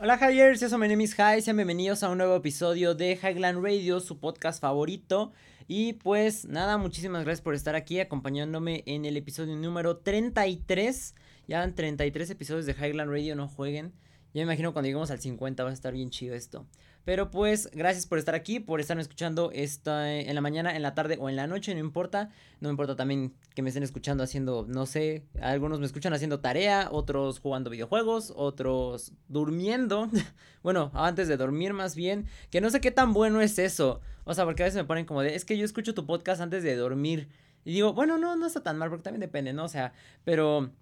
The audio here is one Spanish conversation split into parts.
Hola Javier, soy my name is sean bienvenidos a un nuevo episodio de Highland Radio, su podcast favorito. Y pues nada, muchísimas gracias por estar aquí acompañándome en el episodio número 33. Ya van 33 episodios de Highland Radio, no jueguen. Ya me imagino cuando lleguemos al 50 va a estar bien chido esto. Pero pues gracias por estar aquí, por estar escuchando esta en la mañana, en la tarde o en la noche, no importa. No me importa también que me estén escuchando haciendo, no sé, algunos me escuchan haciendo tarea, otros jugando videojuegos, otros durmiendo. bueno, antes de dormir más bien, que no sé qué tan bueno es eso. O sea, porque a veces me ponen como de, es que yo escucho tu podcast antes de dormir. Y digo, bueno, no, no está tan mal, porque también depende, ¿no? O sea, pero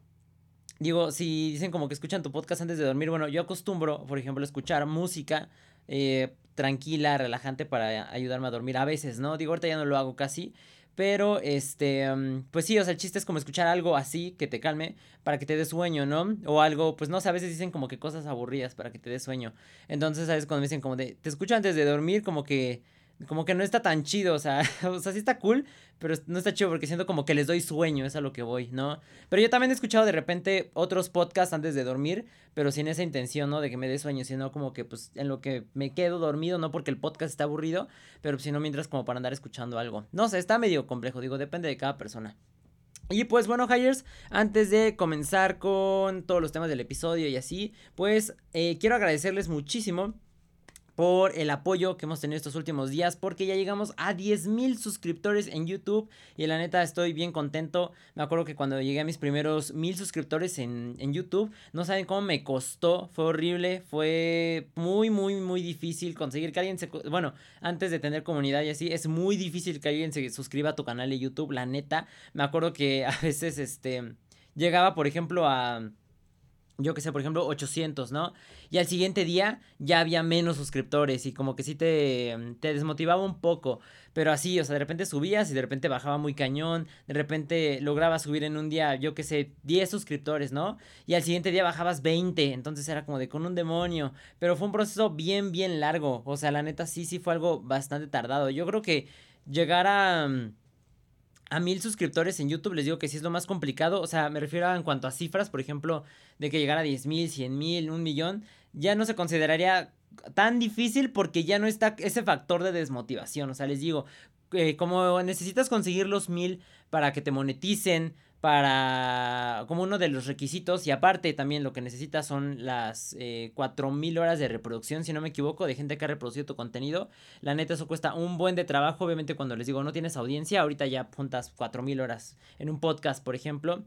digo, si dicen como que escuchan tu podcast antes de dormir, bueno, yo acostumbro, por ejemplo, escuchar música eh, tranquila, relajante para ayudarme a dormir a veces, ¿no? Digo, ahorita ya no lo hago casi, pero este, mm, pues sí, o sea, el chiste es como escuchar algo así que te calme para que te dé sueño, ¿no? O algo, pues no sé, a veces dicen como que cosas aburridas para que te dé sueño. Entonces, ¿sabes? Cuando me dicen como de, te escucho antes de dormir, como que como que no está tan chido, o sea, o sea, sí está cool, pero no está chido porque siento como que les doy sueño, es a lo que voy, ¿no? Pero yo también he escuchado de repente otros podcasts antes de dormir, pero sin esa intención, ¿no? De que me dé sueño, sino como que pues en lo que me quedo dormido, no porque el podcast está aburrido, pero sino mientras como para andar escuchando algo. No sé, está medio complejo, digo, depende de cada persona. Y pues bueno, Hires, antes de comenzar con todos los temas del episodio y así, pues eh, quiero agradecerles muchísimo por el apoyo que hemos tenido estos últimos días, porque ya llegamos a 10 mil suscriptores en YouTube y la neta estoy bien contento. Me acuerdo que cuando llegué a mis primeros mil suscriptores en, en YouTube, no saben cómo me costó, fue horrible, fue muy, muy, muy difícil conseguir que alguien se... Bueno, antes de tener comunidad y así, es muy difícil que alguien se suscriba a tu canal de YouTube, la neta. Me acuerdo que a veces, este, llegaba, por ejemplo, a yo que sé, por ejemplo, 800, ¿no? Y al siguiente día ya había menos suscriptores y como que sí te, mm, te desmotivaba un poco. Pero así, o sea, de repente subías y de repente bajaba muy cañón. De repente lograbas subir en un día, yo que sé, 10 suscriptores, ¿no? Y al siguiente día bajabas 20. Entonces era como de con un demonio. Pero fue un proceso bien, bien largo. O sea, la neta sí, sí fue algo bastante tardado. Yo creo que llegar a mm, a mil suscriptores en YouTube les digo que sí es lo más complicado. O sea, me refiero a en cuanto a cifras, por ejemplo, de que llegara a 10 mil, 100 mil, un millón, ya no se consideraría tan difícil porque ya no está ese factor de desmotivación. O sea, les digo, eh, como necesitas conseguir los mil para que te moneticen, para como uno de los requisitos y aparte también lo que necesitas son las eh, 4000 horas de reproducción si no me equivoco de gente que ha reproducido tu contenido. La neta eso cuesta un buen de trabajo. Obviamente cuando les digo no tienes audiencia ahorita ya juntas 4000 horas en un podcast por ejemplo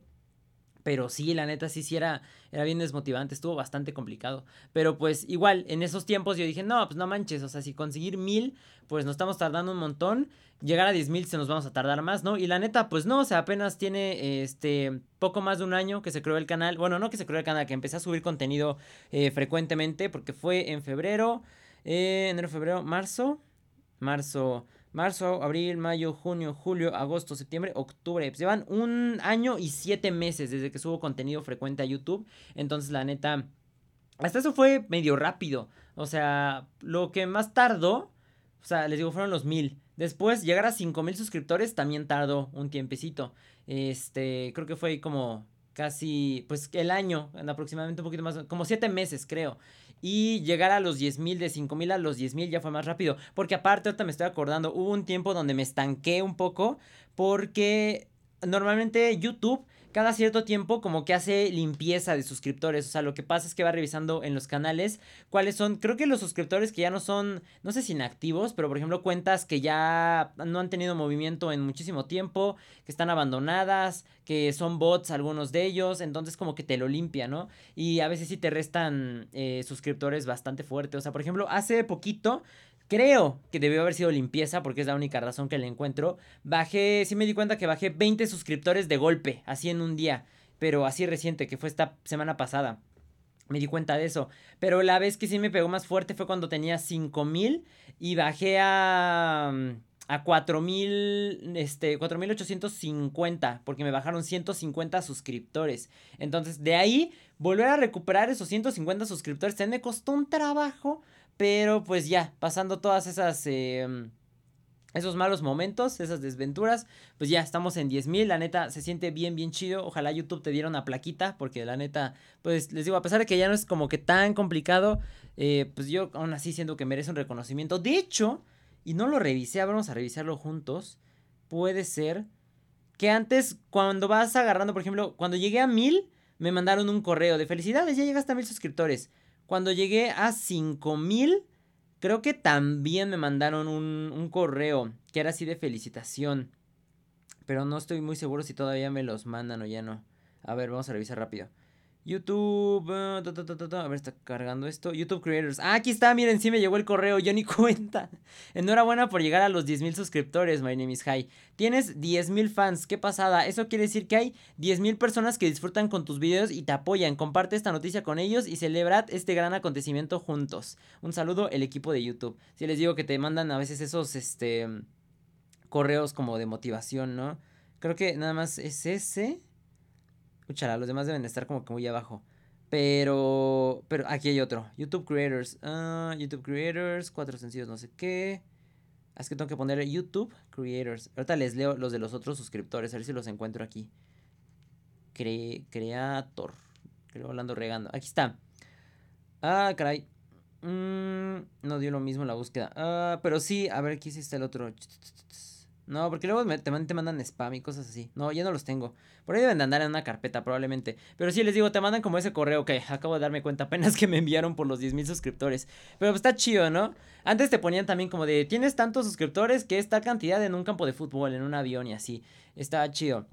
pero sí, la neta sí, sí era, bien desmotivante, estuvo bastante complicado. Pero pues igual, en esos tiempos yo dije, no, pues no manches, o sea, si conseguir mil, pues nos estamos tardando un montón. Llegar a diez mil se nos vamos a tardar más, ¿no? Y la neta, pues no, o sea, apenas tiene este poco más de un año que se creó el canal. Bueno, no que se creó el canal, que empecé a subir contenido eh, frecuentemente, porque fue en febrero, eh, enero, febrero, marzo, marzo marzo, abril, mayo, junio, julio, agosto, septiembre, octubre. Pues llevan un año y siete meses desde que subo contenido frecuente a YouTube. Entonces, la neta, hasta eso fue medio rápido. O sea, lo que más tardó, o sea, les digo, fueron los mil. Después, llegar a cinco mil suscriptores también tardó un tiempecito. Este, creo que fue como casi, pues el año, aproximadamente un poquito más, como siete meses creo. Y llegar a los 10.000, de 5.000 a los 10.000 ya fue más rápido. Porque aparte, ahorita me estoy acordando, hubo un tiempo donde me estanqué un poco porque normalmente YouTube cada cierto tiempo como que hace limpieza de suscriptores. O sea, lo que pasa es que va revisando en los canales cuáles son, creo que los suscriptores que ya no son, no sé si inactivos, pero por ejemplo cuentas que ya no han tenido movimiento en muchísimo tiempo, que están abandonadas, que son bots algunos de ellos, entonces como que te lo limpia, ¿no? Y a veces sí te restan eh, suscriptores bastante fuertes. O sea, por ejemplo, hace poquito Creo que debió haber sido limpieza porque es la única razón que le encuentro. Bajé, sí me di cuenta que bajé 20 suscriptores de golpe, así en un día, pero así reciente, que fue esta semana pasada. Me di cuenta de eso. Pero la vez que sí me pegó más fuerte fue cuando tenía 5000 y bajé a a 4000 este 4850 porque me bajaron 150 suscriptores. Entonces, de ahí volver a recuperar esos 150 suscriptores me costó un trabajo pero pues ya, pasando todas esas... Em, esos malos momentos, esas desventuras, pues ya estamos en 10.000, la neta se siente bien, bien chido, ojalá YouTube te diera una plaquita, porque la neta, pues les digo, a pesar de que ya no es como que tan complicado, eh, pues yo aún así siento que merece un reconocimiento, de hecho, y no lo revisé, vamos a revisarlo juntos, puede ser que antes cuando vas agarrando, por ejemplo, cuando llegué a 1000, me mandaron un correo de felicidades, ya llegaste a 1000 suscriptores, cuando llegué a 5000, Creo que también me mandaron un, correo que era así de felicitación. Pero no estoy muy seguro si todavía me los mandan o ya no. A ver, vamos a revisar rápido. YouTube. Ah, a ver, está cargando esto. YouTube Creators. Ah, aquí está, miren, sí me llegó el correo. Yo ni cuenta. Enhorabuena por llegar a los 10.000 suscriptores, my name is High. Tienes 10.000 fans. Qué pasada. Eso quiere decir que hay 10.000 personas que disfrutan con tus videos y te apoyan. Comparte esta noticia con ellos y celebrad este gran acontecimiento juntos. Un saludo, el equipo de YouTube. Si les digo que te mandan a veces esos, este. Correos como de motivación, ¿no? Creo que nada más es ese. Escúchala, los demás deben estar como que muy abajo. Pero, pero aquí hay otro. YouTube Creators. Ah, YouTube Creators, cuatro sencillos, no sé qué. Es que tengo que poner YouTube Creators. Ahorita les leo los de los otros suscriptores, a ver si los encuentro aquí. creator. Creo hablando regando. Aquí está. Ah, caray. Mm, no dio lo mismo la búsqueda. Ah, pero sí, a ver, aquí sí está el otro. No, porque luego te, mandan spam y cosas así. No, ya no los tengo. Por ahí deben de andar en una carpeta probablemente. Pero sí, les digo, te mandan como ese correo que acabo de darme cuenta apenas que me enviaron por los 10.000 suscriptores. Pero pues está chido, ¿no? Antes te ponían también como de, tienes tantos suscriptores que esta cantidad en un campo de fútbol, en un avión y así. Está chido.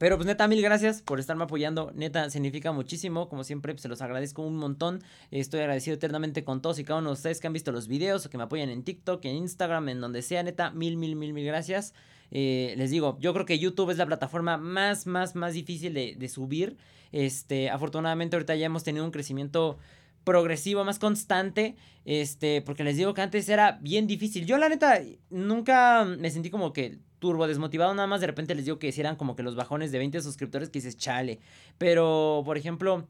Pero pues neta, mil gracias por estarme apoyando. Neta, significa muchísimo. Como siempre, pues, se los agradezco un montón. Estoy agradecido eternamente con todos y cada uno de ustedes que han visto los videos o que me apoyan en TikTok, en Instagram, en donde sea. Neta, mil, mil, mil, mil gracias. Eh, les digo, yo creo que YouTube es la plataforma más, más, más difícil de, de subir. Este, afortunadamente ahorita ya hemos tenido un crecimiento progresivo, más constante, este, porque les digo que antes era bien difícil. Yo la neta nunca me sentí como que turbo desmotivado, nada más de repente les digo que hicieran como que los bajones de 20 suscriptores que dices, chale. Pero, por ejemplo,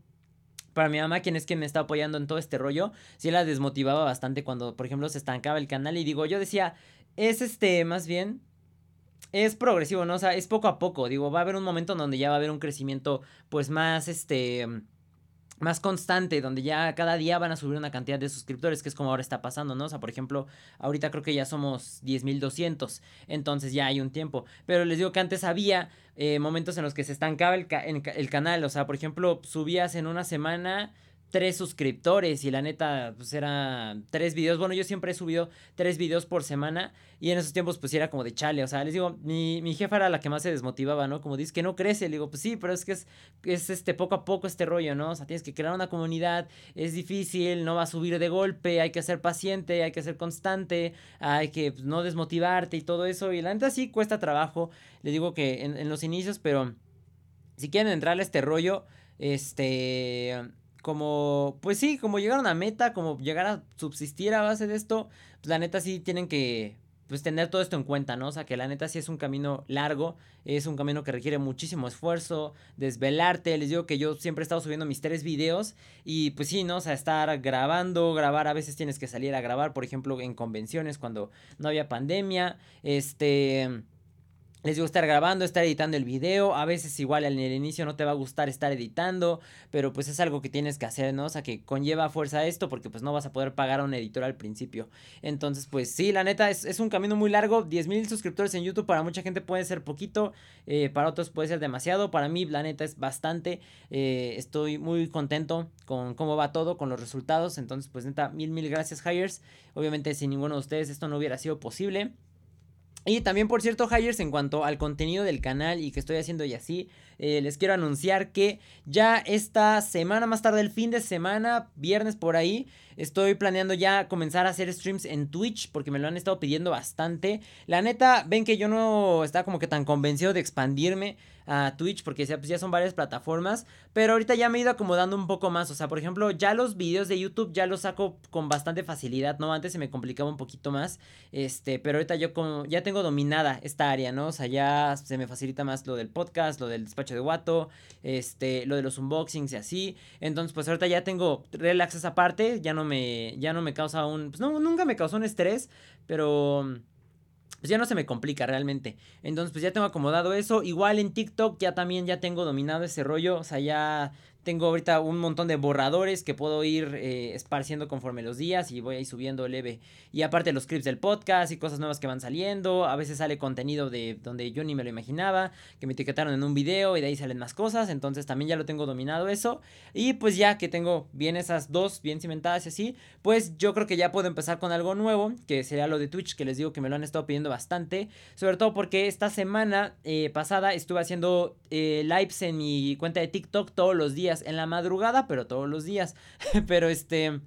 para mi mamá, quien es quien me está apoyando en todo este rollo, sí la desmotivaba bastante cuando, por ejemplo, se estancaba el canal y digo, yo decía, es este, más bien, es progresivo, ¿no? O sea, es poco a poco, digo, va a haber un momento en donde ya va a haber un crecimiento, pues más, este más constante, donde ya cada día van a subir una cantidad de suscriptores, que es como ahora está pasando, ¿no? O sea, por ejemplo, ahorita creo que ya somos 10.200, entonces ya hay un tiempo. Pero les digo que antes había eh, momentos en los que se estancaba el, el canal, o sea, por ejemplo, subías en una semana tres suscriptores y la neta, pues era tres videos. Bueno, yo siempre he subido tres videos por semana y en esos tiempos pues era como de chale. O sea, les digo, mi, mi jefa era la que más se desmotivaba, ¿no? Como dice que no crece. Le digo, pues sí, pero es que es, es este poco a poco este rollo, ¿no? O sea, tienes que crear una comunidad, es difícil, no va a subir de golpe, hay que ser paciente, hay que ser constante, hay que pues, no desmotivarte y todo eso. Y la neta sí cuesta trabajo. Le digo que en, en los inicios, pero si quieren entrar a este rollo, este como, pues sí, como llegar a una meta, como llegar a subsistir a base de esto, pues la neta sí tienen que, pues tener todo esto en cuenta, ¿no? O sea, que la neta sí es un camino largo, es un camino que requiere muchísimo esfuerzo, desvelarte, les digo que yo siempre he estado subiendo mis tres videos y pues sí, ¿no? O sea, estar grabando, grabar, a veces tienes que salir a grabar, por ejemplo, en convenciones cuando no había pandemia, este les digo estar grabando, estar editando el video. A veces igual en el inicio no te va a gustar estar editando, pero pues es algo que tienes que hacer, ¿no? O sea, que conlleva fuerza esto porque pues no vas a poder pagar a un editor al principio. Entonces, pues sí, la neta es, un camino muy largo. 10 mil suscriptores en YouTube para mucha gente puede ser poquito, eh, para otros puede ser demasiado. Para mí, la neta es bastante. Eh, estoy muy contento con cómo va todo, con los resultados. Entonces, pues neta, mil, mil gracias, Hires. Obviamente, sin ninguno de ustedes esto no hubiera sido posible. Y también, por cierto, Hires, en cuanto al contenido del canal y que estoy haciendo y así, eh, les quiero anunciar que ya esta semana, más tarde el fin de semana, viernes por ahí, estoy planeando ya comenzar a hacer streams en Twitch porque me lo han estado pidiendo bastante. La neta, ven que yo no estaba como que tan convencido de expandirme a Twitch porque pues ya son varias plataformas, pero ahorita ya me he ido acomodando un poco más, o sea, por ejemplo, ya los videos de YouTube ya los saco con bastante facilidad, ¿no? Antes se me complicaba un poquito más, este, pero ahorita yo como ya tengo dominada esta área, ¿no? O sea, ya se me facilita más lo del podcast, lo del despacho de Wato, este, lo de los unboxings y así, entonces pues ahorita ya tengo relax esa parte, ya no me, ya no me causa un, pues no, nunca me causó un estrés, pero pues ya no se me complica realmente. Entonces, pues ya tengo acomodado eso. Igual en TikTok ya también ya tengo dominado ese rollo. O sea, ya tengo ahorita un montón de borradores que puedo ir eh, esparciendo conforme los días y voy a ir subiendo leve. Y aparte los clips del podcast y cosas nuevas que van saliendo. A veces sale contenido de donde yo ni me lo imaginaba, que me etiquetaron en un video y de ahí salen más cosas. Entonces también ya lo tengo dominado eso. Y pues ya que tengo bien esas dos bien cimentadas y así, pues yo creo que ya puedo empezar con algo nuevo, que sería lo de Twitch, que les digo que me lo han estado pidiendo bastante. Sobre todo porque esta semana eh, pasada estuve haciendo eh, lives en mi cuenta de TikTok todos los días en la madrugada, pero todos los días. pero este...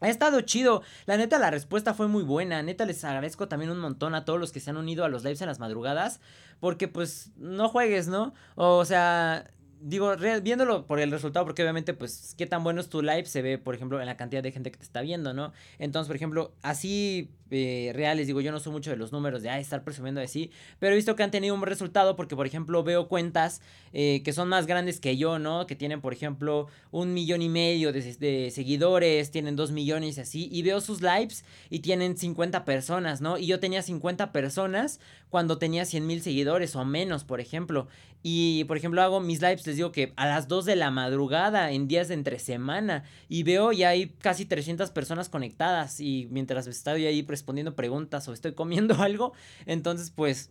Ha estado chido. La neta, la respuesta fue muy buena. Neta, les agradezco también un montón a todos los que se han unido a los lives en las madrugadas. Porque, pues, no juegues, ¿no? O sea, digo, viéndolo por el resultado, porque obviamente, pues, qué tan bueno es tu live se ve, por ejemplo, en la cantidad de gente que te está viendo, ¿no? Entonces, por ejemplo, así eh, reales, digo, yo no soy mucho de los números de estar presumiendo así, pero he visto que han tenido un resultado porque, por ejemplo, veo cuentas eh, que son más grandes que yo, ¿no? Que tienen, por ejemplo, un millón y medio de, de seguidores, tienen dos millones y así, y veo sus lives y tienen 50 personas, ¿no? Y yo tenía 50 personas cuando tenía 100 mil seguidores o menos, por ejemplo. Y, por ejemplo, hago mis lives, les digo que a las 2 de la madrugada, en días de entre semana. Y veo ya hay casi 300 personas conectadas. Y mientras estoy ahí respondiendo preguntas o estoy comiendo algo, entonces pues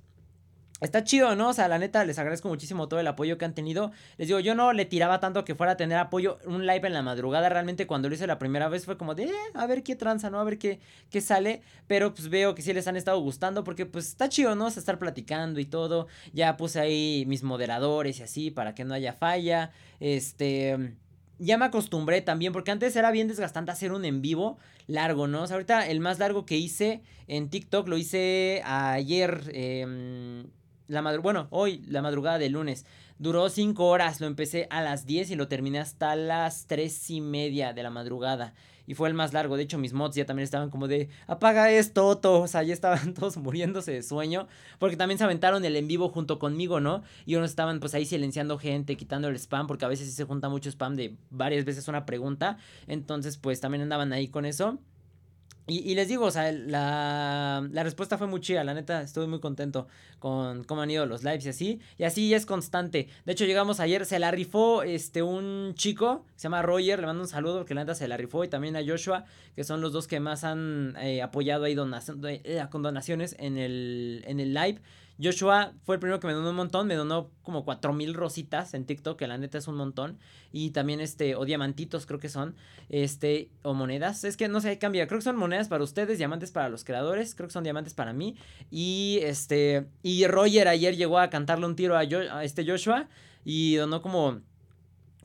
Está chido, ¿no? O sea, la neta, les agradezco muchísimo todo el apoyo que han tenido. Les digo, yo no le tiraba tanto que fuera a tener apoyo. Un live en la madrugada, realmente cuando lo hice la primera vez fue como de, eh, a ver qué tranza, ¿no? A ver qué, qué sale. Pero pues veo que sí les han estado gustando porque pues está chido, ¿no? O sea, estar platicando y todo. Ya puse ahí mis moderadores y así para que no haya falla. Este ya me acostumbré también, porque antes era bien desgastante hacer un en vivo largo, ¿no? O sea, ahorita el más largo que hice en TikTok lo hice ayer. Eh, la bueno, hoy, la madrugada de lunes. Duró 5 horas, lo empecé a las 10 y lo terminé hasta las 3 y media de la madrugada. Y fue el más largo. De hecho, mis mods ya también estaban como de apaga esto, Otto. O sea, ya estaban todos muriéndose de sueño. Porque también se aventaron el en vivo junto conmigo, ¿no? Y unos estaban pues ahí silenciando gente, quitando el spam. Porque a veces sí se junta mucho spam de varias veces una pregunta. Entonces, pues también andaban ahí con eso. Y, les digo, o sea, la, la, respuesta fue muy chida, la neta, estuve muy contento con cómo han ido los lives y así. Y así es constante. De hecho, llegamos ayer, se la rifó este, un chico, se llama Roger, le mando un saludo porque la neta se la rifó. Y también a Joshua, que son los dos que más han eh, apoyado ahí eh, con donaciones en el, en el live. Joshua fue el primero que me donó un montón, me donó como cuatro mil rositas en TikTok, que la neta es un montón. Y también este, o diamantitos creo que son, este, o monedas. Es que no sé, cambia. Creo que son monedas para ustedes, diamantes para los creadores, creo que son diamantes para mí. Y este, y Roger ayer llegó a cantarle un tiro a, este Joshua y donó como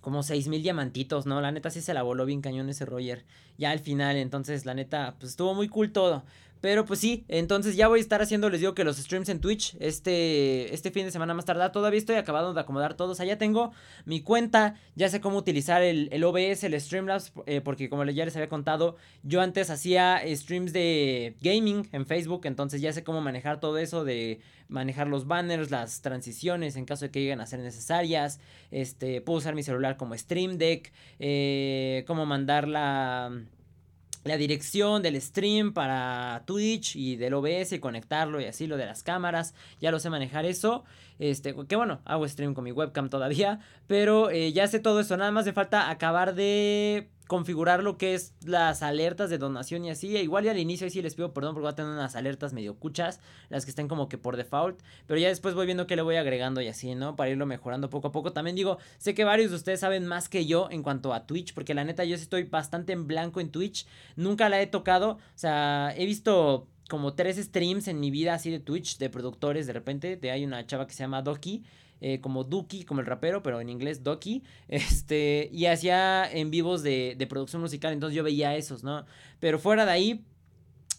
como seis mil diamantitos, ¿no? La neta sí se la voló bien cañón ese Roger. Ya al final, entonces, la neta, pues estuvo muy cool todo. Pero pues sí, entonces ya voy a estar haciendo, les digo que los streams en Twitch este, este fin de semana más tardar. Todavía estoy acabando de acomodar todos. Ya tengo mi cuenta, ya sé cómo utilizar el, el OBS, el Streamlabs, eh, porque como ya les había contado, yo antes hacía streams de gaming en Facebook, entonces ya sé cómo manejar todo eso de manejar los banners, las transiciones en caso de que lleguen a ser necesarias. Este, puedo usar mi celular como Stream Deck, eh, cómo mandar la la dirección del stream para Twitch y del OBS y conectarlo y así lo de las cámaras. Ya lo sé manejar eso. Este, que bueno, hago stream con mi webcam todavía. Pero eh, ya sé todo eso. Nada más me falta acabar de configurar lo que es las alertas de donación y así. Igual y al inicio ahí sí les pido perdón porque voy a tener unas alertas medio cuchas, las que estén como que por default, pero ya después voy viendo que le voy agregando y así, ¿no? Para irlo mejorando poco a poco. También digo, sé que varios de ustedes saben más que yo en cuanto a Twitch, porque la neta yo estoy bastante en blanco en Twitch, nunca la he tocado, o sea, he visto como tres streams en mi vida así de Twitch de productores de repente, de hay una chava que se llama Doki eh, como Duki, como el rapero, pero en inglés Doki, este, y hacía en vivos de, de producción musical, entonces yo veía esos, ¿no? Pero fuera de ahí,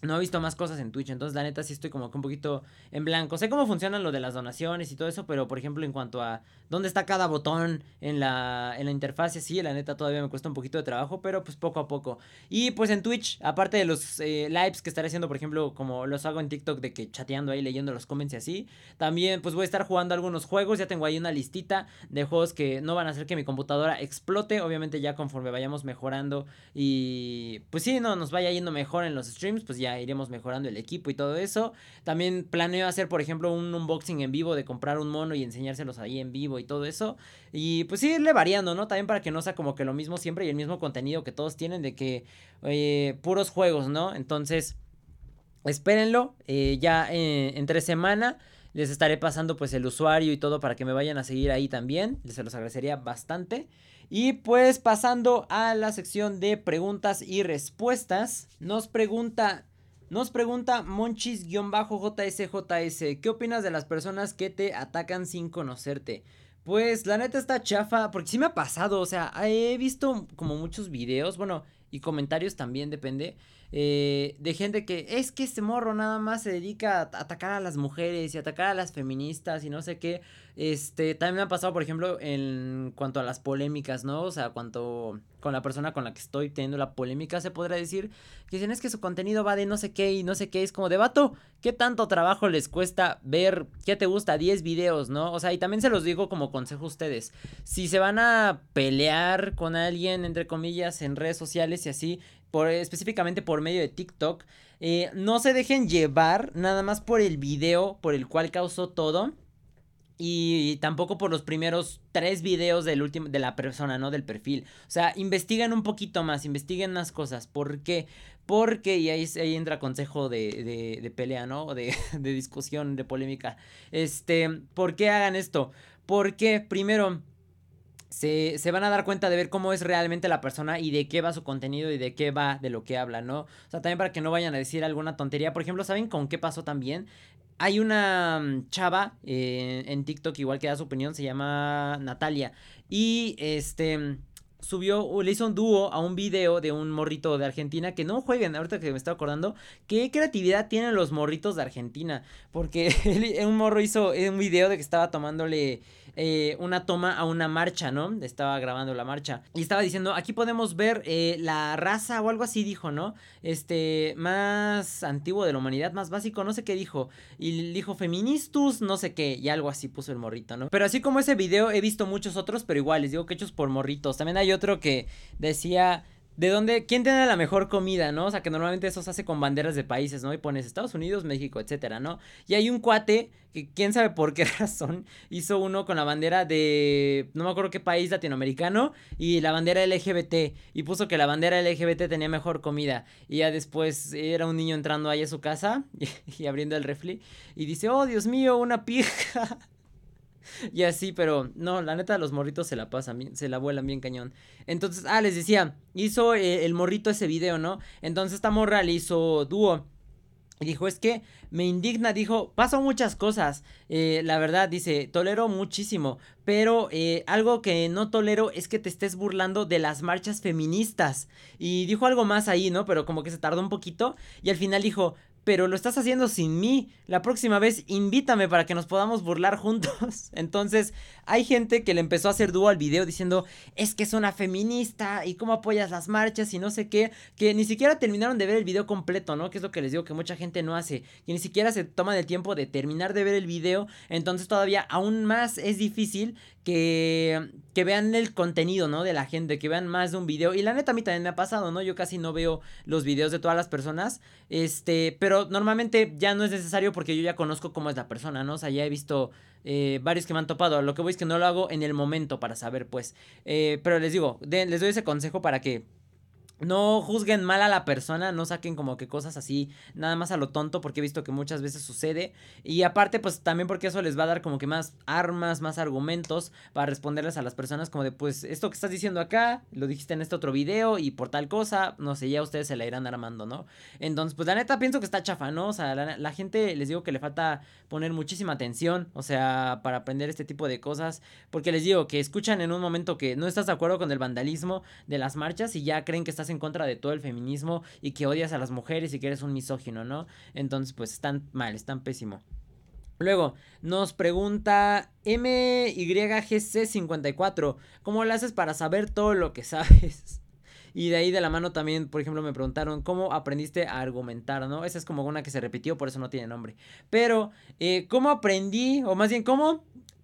no he visto más cosas en Twitch, entonces la neta sí estoy como que un poquito en blanco. Sé cómo funcionan lo de las donaciones y todo eso, pero por ejemplo en cuanto a dónde está cada botón en la, en la interfaz, sí, la neta todavía me cuesta un poquito de trabajo, pero pues poco a poco. Y pues en Twitch, aparte de los eh, lives que estaré haciendo, por ejemplo, como los hago en TikTok de que chateando ahí, leyendo los comments y así, también pues voy a estar jugando algunos juegos, ya tengo ahí una listita de juegos que no van a hacer que mi computadora explote, obviamente ya conforme vayamos mejorando y pues sí, no, nos vaya yendo mejor en los streams, pues ya iremos mejorando el equipo y todo eso. También planeo hacer, por ejemplo, un unboxing en vivo de comprar un mono y enseñárselos ahí en vivo y todo eso. Y pues irle variando, ¿no? También para que no sea como que lo mismo siempre y el mismo contenido que todos tienen de que eh, puros juegos, ¿no? Entonces, espérenlo, eh, ya eh, entre semana les estaré pasando pues el usuario y todo para que me vayan a seguir ahí también. Se los agradecería bastante. Y pues pasando a la sección de preguntas y respuestas. Nos pregunta. Nos pregunta Monchis-JSJS. ¿Qué opinas de las personas que te atacan sin conocerte? Pues la neta está chafa. Porque sí me ha pasado. O sea, he visto como muchos videos. Bueno, y comentarios también depende eh, de gente que es que este morro nada más se dedica a atacar a las mujeres y atacar a las feministas y no sé qué. Este, también me ha pasado, por ejemplo, en cuanto a las polémicas, ¿no? O sea, cuanto con la persona con la que estoy teniendo la polémica, se podrá decir que dicen es que su contenido va de no sé qué y no sé qué. Es como de vato, ¿qué tanto trabajo les cuesta ver qué te gusta? 10 videos, ¿no? O sea, y también se los digo como consejo a ustedes. Si se van a pelear con alguien, entre comillas, en redes sociales y así, por, específicamente por medio de TikTok, eh, no se dejen llevar nada más por el video por el cual causó todo. Y, tampoco por los primeros tres videos del último, de la persona, ¿no? Del perfil. O sea, investiguen un poquito más, investiguen más cosas. ¿Por qué? Porque, y ahí, entra consejo de, de, de pelea, ¿no? De, de discusión, de polémica. Este, ¿por qué hagan esto? Porque, primero, se, se, van a dar cuenta de ver cómo es realmente la persona y de qué va su contenido y de qué va de lo que habla, ¿no? O sea, también para que no vayan a decir alguna tontería. Por ejemplo, ¿saben con qué pasó también? Hay una mm, chava eh, en TikTok, igual que da su opinión, se llama Natalia. Y este subió, le hizo un dúo a un video de un morrito de Argentina. Que no jueguen, ahorita que me estoy acordando, qué creatividad tienen los morritos de Argentina. Porque un morro hizo un video de que estaba tomándole eh, una toma a una marcha, ¿no? Estaba grabando la marcha. Y estaba diciendo, aquí podemos ver eh, la raza o algo así, dijo, ¿no? Este, más antiguo de la humanidad, más básico, no sé qué dijo. Y dijo feministus, no sé qué, y algo así puso el morrito, ¿no? Pero así como ese video, he visto muchos otros, pero iguales, digo que hechos por morritos. También hay otro que decía de dónde, quién tiene la mejor comida, ¿no? O sea, que normalmente eso se hace con banderas de países, ¿no? Y pones Estados Unidos, México, etcétera, ¿no? Y hay un cuate que quién sabe por qué razón hizo uno con la bandera de no me acuerdo qué país latinoamericano y la bandera LGBT y puso que la bandera LGBT tenía mejor comida y ya después era un niño entrando ahí a su casa y, y abriendo el refri y dice, "Oh, Dios mío, una pija." y así, pero no, la neta los morritos se la pasan se la vuelan bien cañón. Entonces, ah, les decía, hizo eh, el morrito ese video, ¿no? Entonces esta morra le hizo dúo. Y dijo, es que me indigna, dijo, pasan muchas cosas. Eh, la verdad, dice, tolero muchísimo. Pero eh, algo que no tolero es que te estés burlando de las marchas feministas. Y dijo algo más ahí, ¿no? Pero como que se tardó un poquito. Y al final dijo, pero lo estás haciendo sin mí. La próxima vez invítame para que nos podamos burlar juntos. Entonces, hay gente que le empezó a hacer dúo al video diciendo, es que es una feminista y cómo apoyas las marchas y no sé qué, que ni siquiera terminaron de ver el video completo, ¿no? Que es lo que les digo que mucha gente no hace, que ni siquiera se toma el tiempo de terminar de ver el video, entonces todavía aún más es difícil que, que vean el contenido, ¿no? De la gente, que vean más de un video. Y la neta a mí también me ha pasado, ¿no? Yo casi no veo los videos de todas las personas, este, pero normalmente ya no es necesario porque yo ya conozco cómo es la persona, ¿no? O sea, ya he visto eh, varios que me han topado. Lo que voy es que no lo hago en el momento para saber, pues. Eh, pero les digo, les doy ese consejo para que no juzguen mal a la persona, no saquen como que cosas así, nada más a lo tonto, porque he visto que muchas veces sucede. Y aparte, pues también porque eso les va a dar como que más armas, más argumentos para responderles a las personas, como de, pues, esto que estás diciendo acá, lo dijiste en este otro video y por tal cosa, no sé, ya ustedes se la irán armando, ¿no? Entonces, pues la neta pienso que está chafa, ¿no? O sea, la, gente, les digo que le falta poner muchísima atención, o sea, para aprender este tipo de cosas, porque les digo que escuchan en un momento que no estás de acuerdo con el vandalismo de las marchas y ya creen que estás en contra de todo el feminismo y que odias a las mujeres y que eres un misógino, ¿no? Entonces, pues están mal, están pésimo. Luego, nos pregunta MYGC54, ¿cómo lo haces para saber todo lo que sabes? Y de ahí de la mano también, por ejemplo, me preguntaron cómo aprendiste a argumentar, ¿no? Esa es como una que se repitió, por eso no tiene nombre. Pero, eh, ¿cómo aprendí? O más bien, ¿cómo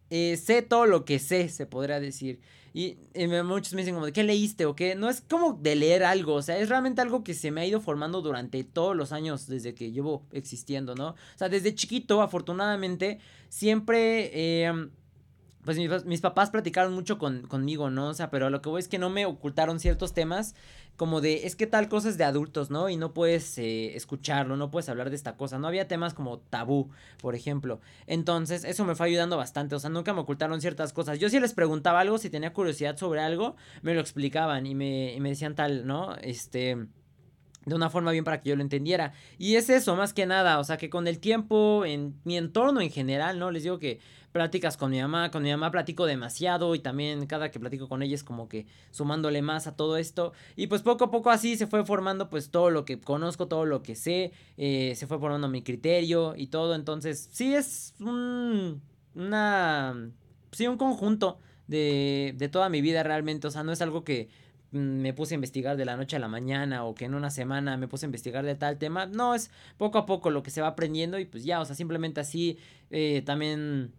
eh, sé todo lo que sé, se podría decir? Y, muchos me dicen como, ¿qué leíste o qué? No es como de leer algo, o sea, es realmente algo que se me ha ido formando durante todos los años desde que llevo existiendo, ¿no? O sea, desde chiquito, afortunadamente, siempre... Em, pues mis, papás platicaron mucho con, conmigo, ¿no? O sea, pero lo que voy es que no me ocultaron ciertos temas como de, es que tal cosa es de adultos, ¿no? Y no puedes eh, escucharlo, no puedes hablar de esta cosa. No había temas como tabú, por ejemplo. Entonces, eso me fue ayudando bastante. O sea, nunca me ocultaron ciertas cosas. Yo si les preguntaba algo, si tenía curiosidad sobre algo, me lo explicaban y me, y me decían tal, ¿no? Este de una forma bien para que yo lo entendiera. Y es eso, más que nada, o sea, que con el tiempo, en mi entorno en general, ¿no? Les digo que pláticas con mi mamá, con mi mamá platico demasiado y también cada que platico con ella es como que sumándole más a todo esto y pues poco a poco así se fue formando pues todo lo que conozco, todo lo que sé, eh, se fue formando mi criterio y todo, entonces sí es un, una, sí un conjunto de, de toda mi vida realmente, o sea, no es algo que me puse a investigar de la noche a la mañana o que en una semana me puse a investigar de tal tema. No, es poco a poco lo que se va aprendiendo y pues ya, o sea, simplemente así eh, también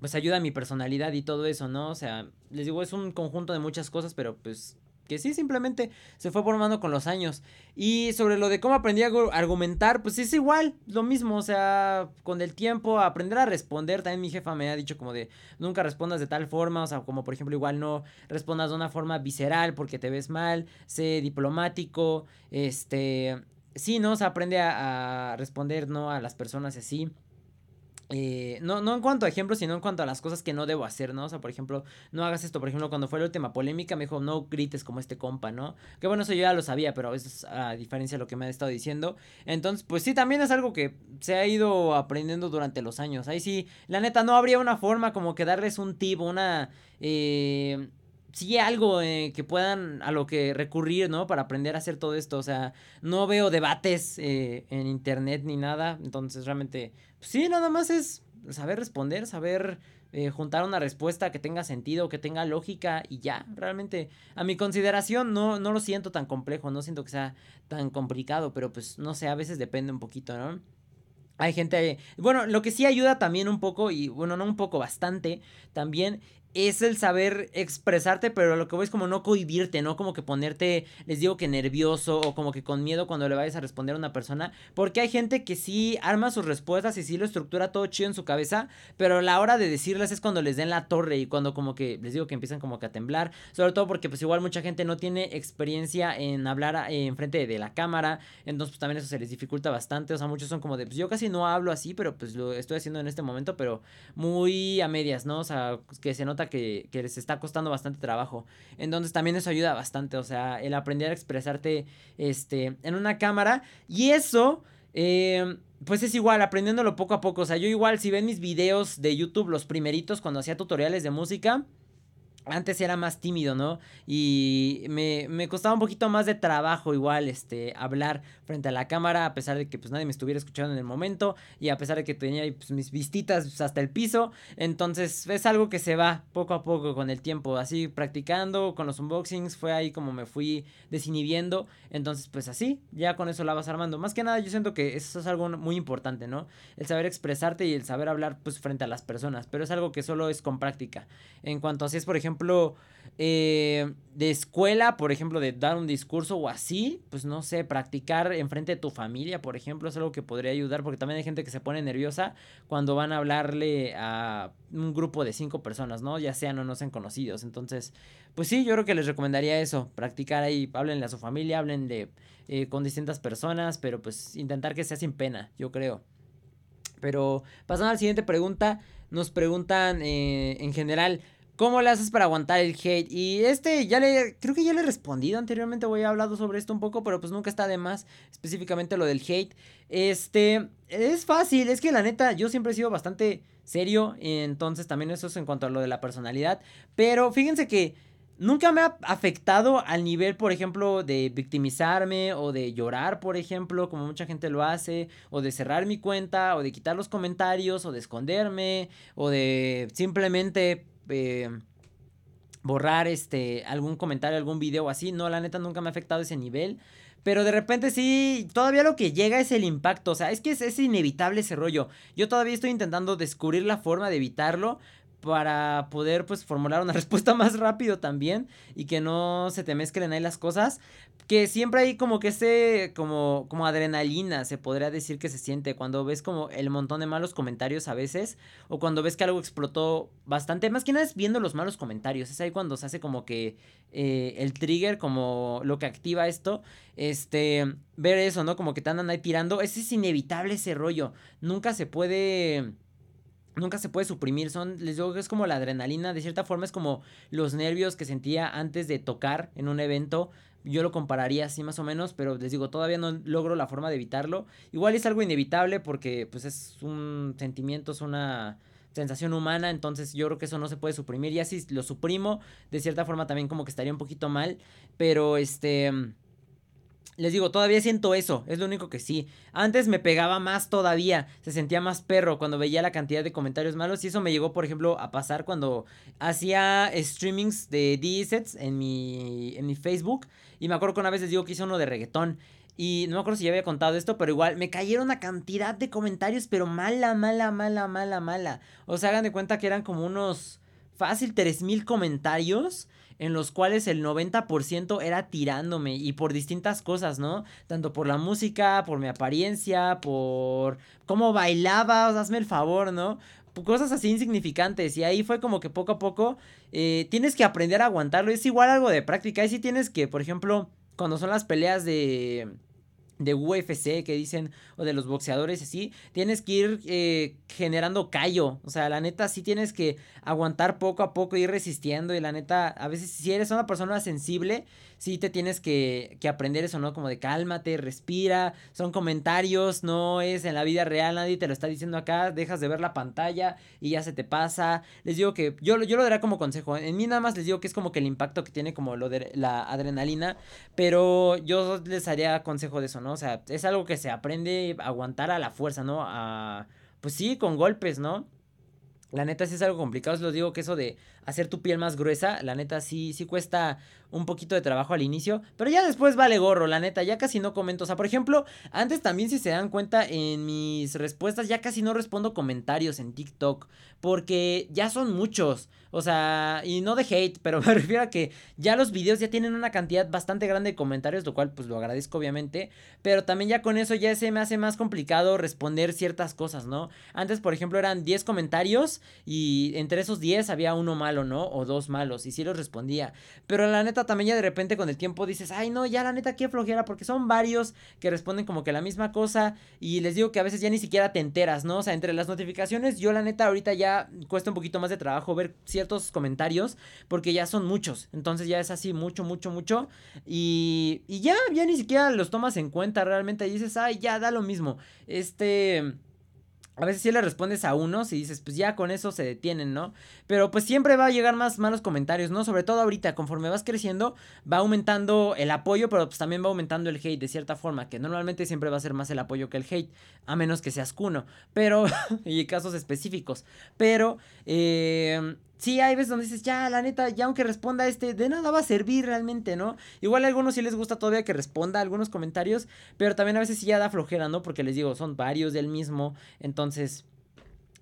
pues ayuda a mi personalidad y todo eso, ¿no? O sea, les digo, es un conjunto de muchas cosas, pero pues que sí, simplemente se fue formando con los años. Y sobre lo de cómo aprendí a argumentar, pues es igual, lo mismo, o sea, con el tiempo, aprender a responder, también mi jefa me ha dicho como de, nunca respondas de tal forma, o sea, como por ejemplo, igual no respondas de una forma visceral porque te ves mal, sé diplomático, este, sí, ¿no? O sea, aprende a, a responder, ¿no? A las personas así. Eh, no, no en cuanto a ejemplos, sino en cuanto a las cosas que no debo hacer, ¿no? O sea, por ejemplo, no hagas esto. Por ejemplo, cuando fue la última polémica, me dijo, no grites como este compa, ¿no? Que bueno, eso yo ya lo sabía, pero eso es a diferencia de lo que me ha estado diciendo. Entonces, pues sí, también es algo que se ha ido aprendiendo durante los años. Ahí sí, la neta, no habría una forma como que darles un tip, una. Eh, sí algo eh, que puedan a lo que recurrir, ¿no? Para aprender a hacer todo esto. O sea, no veo debates eh, en internet ni nada. Entonces, realmente, pues sí, nada más es saber responder, saber eh, juntar una respuesta que tenga sentido, que tenga lógica y ya. Realmente, a mi consideración, no, no lo siento tan complejo, no siento que sea tan complicado, pero pues no sé, a veces depende un poquito, ¿no? Hay gente, bueno, lo que sí ayuda también un poco, y bueno, no un poco, bastante, también es el saber expresarte, pero lo que voy es como no cohibirte, ¿no? Como que ponerte, les digo que nervioso o como que con miedo cuando le vayas a responder a una persona. Porque hay gente que sí arma sus respuestas y sí lo estructura todo chido en su cabeza, pero la hora de decirles es cuando les den la torre y cuando como que les digo que empiezan como que a temblar. Sobre todo porque pues igual mucha gente no tiene experiencia en hablar en frente de la cámara, entonces pues también eso se les dificulta bastante. O sea, muchos son como de, pues yo casi no hablo así, pero pues lo estoy haciendo en este momento, pero muy a medias, ¿no? O sea, que se nota que, les está costando bastante trabajo. Entonces también eso ayuda bastante, o sea, el aprender a expresarte este, en una cámara. Y eso... Eh, pues es igual, aprendiéndolo poco a poco. O sea, yo igual, si ven mis videos de YouTube, los primeritos, cuando hacía tutoriales de música, antes era más tímido, ¿no? Y me, me, costaba un poquito más de trabajo igual, este, hablar frente a la cámara, a pesar de que pues nadie me estuviera escuchando en el momento y a pesar de que tenía pues, mis vistitas hasta el piso. Entonces es algo que se va poco a poco con el tiempo, así practicando con los unboxings, fue ahí como me fui desinhibiendo. Entonces pues así, ya con eso la vas armando. Más que nada yo siento que eso es algo muy importante, ¿no? El saber expresarte y el saber hablar pues frente a las personas, pero es algo que solo es con práctica. En cuanto así es, por ejemplo, ejemplo, eh, de escuela, por ejemplo, de dar un discurso o así, pues no sé, practicar enfrente de tu familia, por ejemplo, es algo que podría ayudar, porque también hay gente que se pone nerviosa cuando van a hablarle a un grupo de cinco personas, ¿no? Ya sean o no sean conocidos. Entonces, pues sí, yo creo que les recomendaría eso, practicar ahí, háblenle a su familia, hablen de eh, con distintas personas, pero pues intentar que sea sin pena, yo creo. Pero pasando a la siguiente pregunta, nos preguntan eh, en general, ¿Cómo le haces para aguantar el hate? Y este ya le, creo que ya le he respondido anteriormente, voy a hablado sobre esto un poco, pero pues nunca está de más, específicamente lo del hate. Este, es fácil, es que la neta, yo siempre he sido bastante serio, entonces también eso es en cuanto a lo de la personalidad, pero fíjense que nunca me ha afectado al nivel, por ejemplo, de victimizarme o de llorar, por ejemplo, como mucha gente lo hace, o de cerrar mi cuenta, o de quitar los comentarios, o de esconderme, o de simplemente eh, borrar este algún comentario, algún video así. No, la neta nunca me ha afectado ese nivel. Pero de repente sí, todavía lo que llega es el impacto. O sea, es que es, es inevitable ese rollo. Yo todavía estoy intentando descubrir la forma de evitarlo. Para poder pues formular una respuesta más rápido también y que no se te mezclen ahí las cosas que siempre hay como que ese como como adrenalina se podría decir que se siente cuando ves como el montón de malos comentarios a veces o cuando ves que algo explotó bastante más que nada es viendo los malos comentarios es ahí cuando se hace como que eh, el trigger como lo que activa esto este ver eso no como que te andan ahí tirando ese es inevitable ese rollo nunca se puede nunca se puede suprimir. Son, les digo que es como la adrenalina. De cierta forma es como los nervios que sentía antes de tocar en un evento. Yo lo compararía así más o menos, pero les digo, todavía no logro la forma de evitarlo. Igual es algo inevitable porque pues es un sentimiento, es una sensación humana, entonces yo creo que eso no se puede suprimir. Ya si lo suprimo, de cierta forma también como que estaría un poquito mal, pero este les digo, todavía siento eso, es lo único que sí. Antes me pegaba más todavía, se sentía más perro cuando veía la cantidad de comentarios malos y eso me llegó, por ejemplo, a pasar cuando hacía streamings de D-Sets en mi, en mi Facebook y me acuerdo que una vez les digo que hice uno de reggaetón y no me acuerdo si ya había contado esto, pero igual me cayeron una cantidad de comentarios, pero mala, mala, mala, mala, mala. O sea, hagan de cuenta que eran como unos fácil 3000 comentarios en los cuales el 90% era tirándome y por distintas cosas, ¿no? Tanto por la música, por mi apariencia, por cómo bailaba, o hazme el favor, ¿no? Cosas así insignificantes y ahí fue como que poco a poco eh, tienes que aprender a aguantarlo, es igual algo de práctica, ahí sí tienes que, por ejemplo, cuando son las peleas de de UFC que dicen, o de los boxeadores así, tienes que ir eh, generando callo, o sea, la neta sí tienes que aguantar poco a poco, ir resistiendo y la neta, a veces si eres una persona sensible, sí te tienes que, que aprender eso, ¿no? Como de cálmate, respira, son comentarios, no es en la vida real, nadie te lo está diciendo acá, dejas de ver la pantalla y ya se te pasa, les digo que yo, yo lo daré como consejo, en mí nada más les digo que es como que el impacto que tiene como lo de la adrenalina, pero yo les haría consejo de eso, ¿no? O sea, es algo que se aprende a aguantar a la fuerza, ¿no? A, pues sí, con golpes, ¿no? La neta sí es algo complicado, os lo digo que eso de hacer tu piel más gruesa, la neta sí, sí cuesta un poquito de trabajo al inicio, pero ya después vale gorro, la neta, ya casi no comento, o sea, por ejemplo, antes también si se dan cuenta en mis respuestas ya casi no respondo comentarios en TikTok, porque ya son muchos, o sea, y no de hate, pero me refiero a que ya los videos ya tienen una cantidad bastante grande de comentarios, lo cual pues lo agradezco obviamente, pero también ya con eso ya se me hace más complicado responder ciertas cosas, ¿no? Antes, por ejemplo, eran 10 comentarios y entre esos 10 había uno malo, ¿no? O dos malos, y sí los respondía, pero la neta también ya de repente con el tiempo dices, ay no, ya la neta qué flojera, porque son varios que responden como que la misma cosa y les digo que a veces ya ni siquiera te enteras, ¿no? O sea, entre las notificaciones yo la neta ahorita ya cuesta un poquito más de trabajo ver ciertos comentarios porque ya son muchos, entonces ya es así mucho, mucho, mucho. Y, y ya, ya ni siquiera los tomas en cuenta realmente. Y dices, ay, ya da lo mismo, este a veces sí le respondes a unos y dices, pues ya con eso se detienen, ¿no? Pero pues siempre va a llegar más malos comentarios, ¿no? Sobre todo ahorita, conforme vas creciendo, va aumentando el apoyo, pero pues también va aumentando el hate de cierta forma, que normalmente siempre va a ser más el apoyo que el hate, a menos que seas cuno, pero, y casos específicos, pero, eh, Sí, hay veces donde dices, ya, la neta, ya aunque responda este, de nada va a servir realmente, ¿no? Igual a algunos sí les gusta todavía que responda algunos comentarios, pero también a veces sí ya da flojera, ¿no? Porque les digo, son varios del mismo, entonces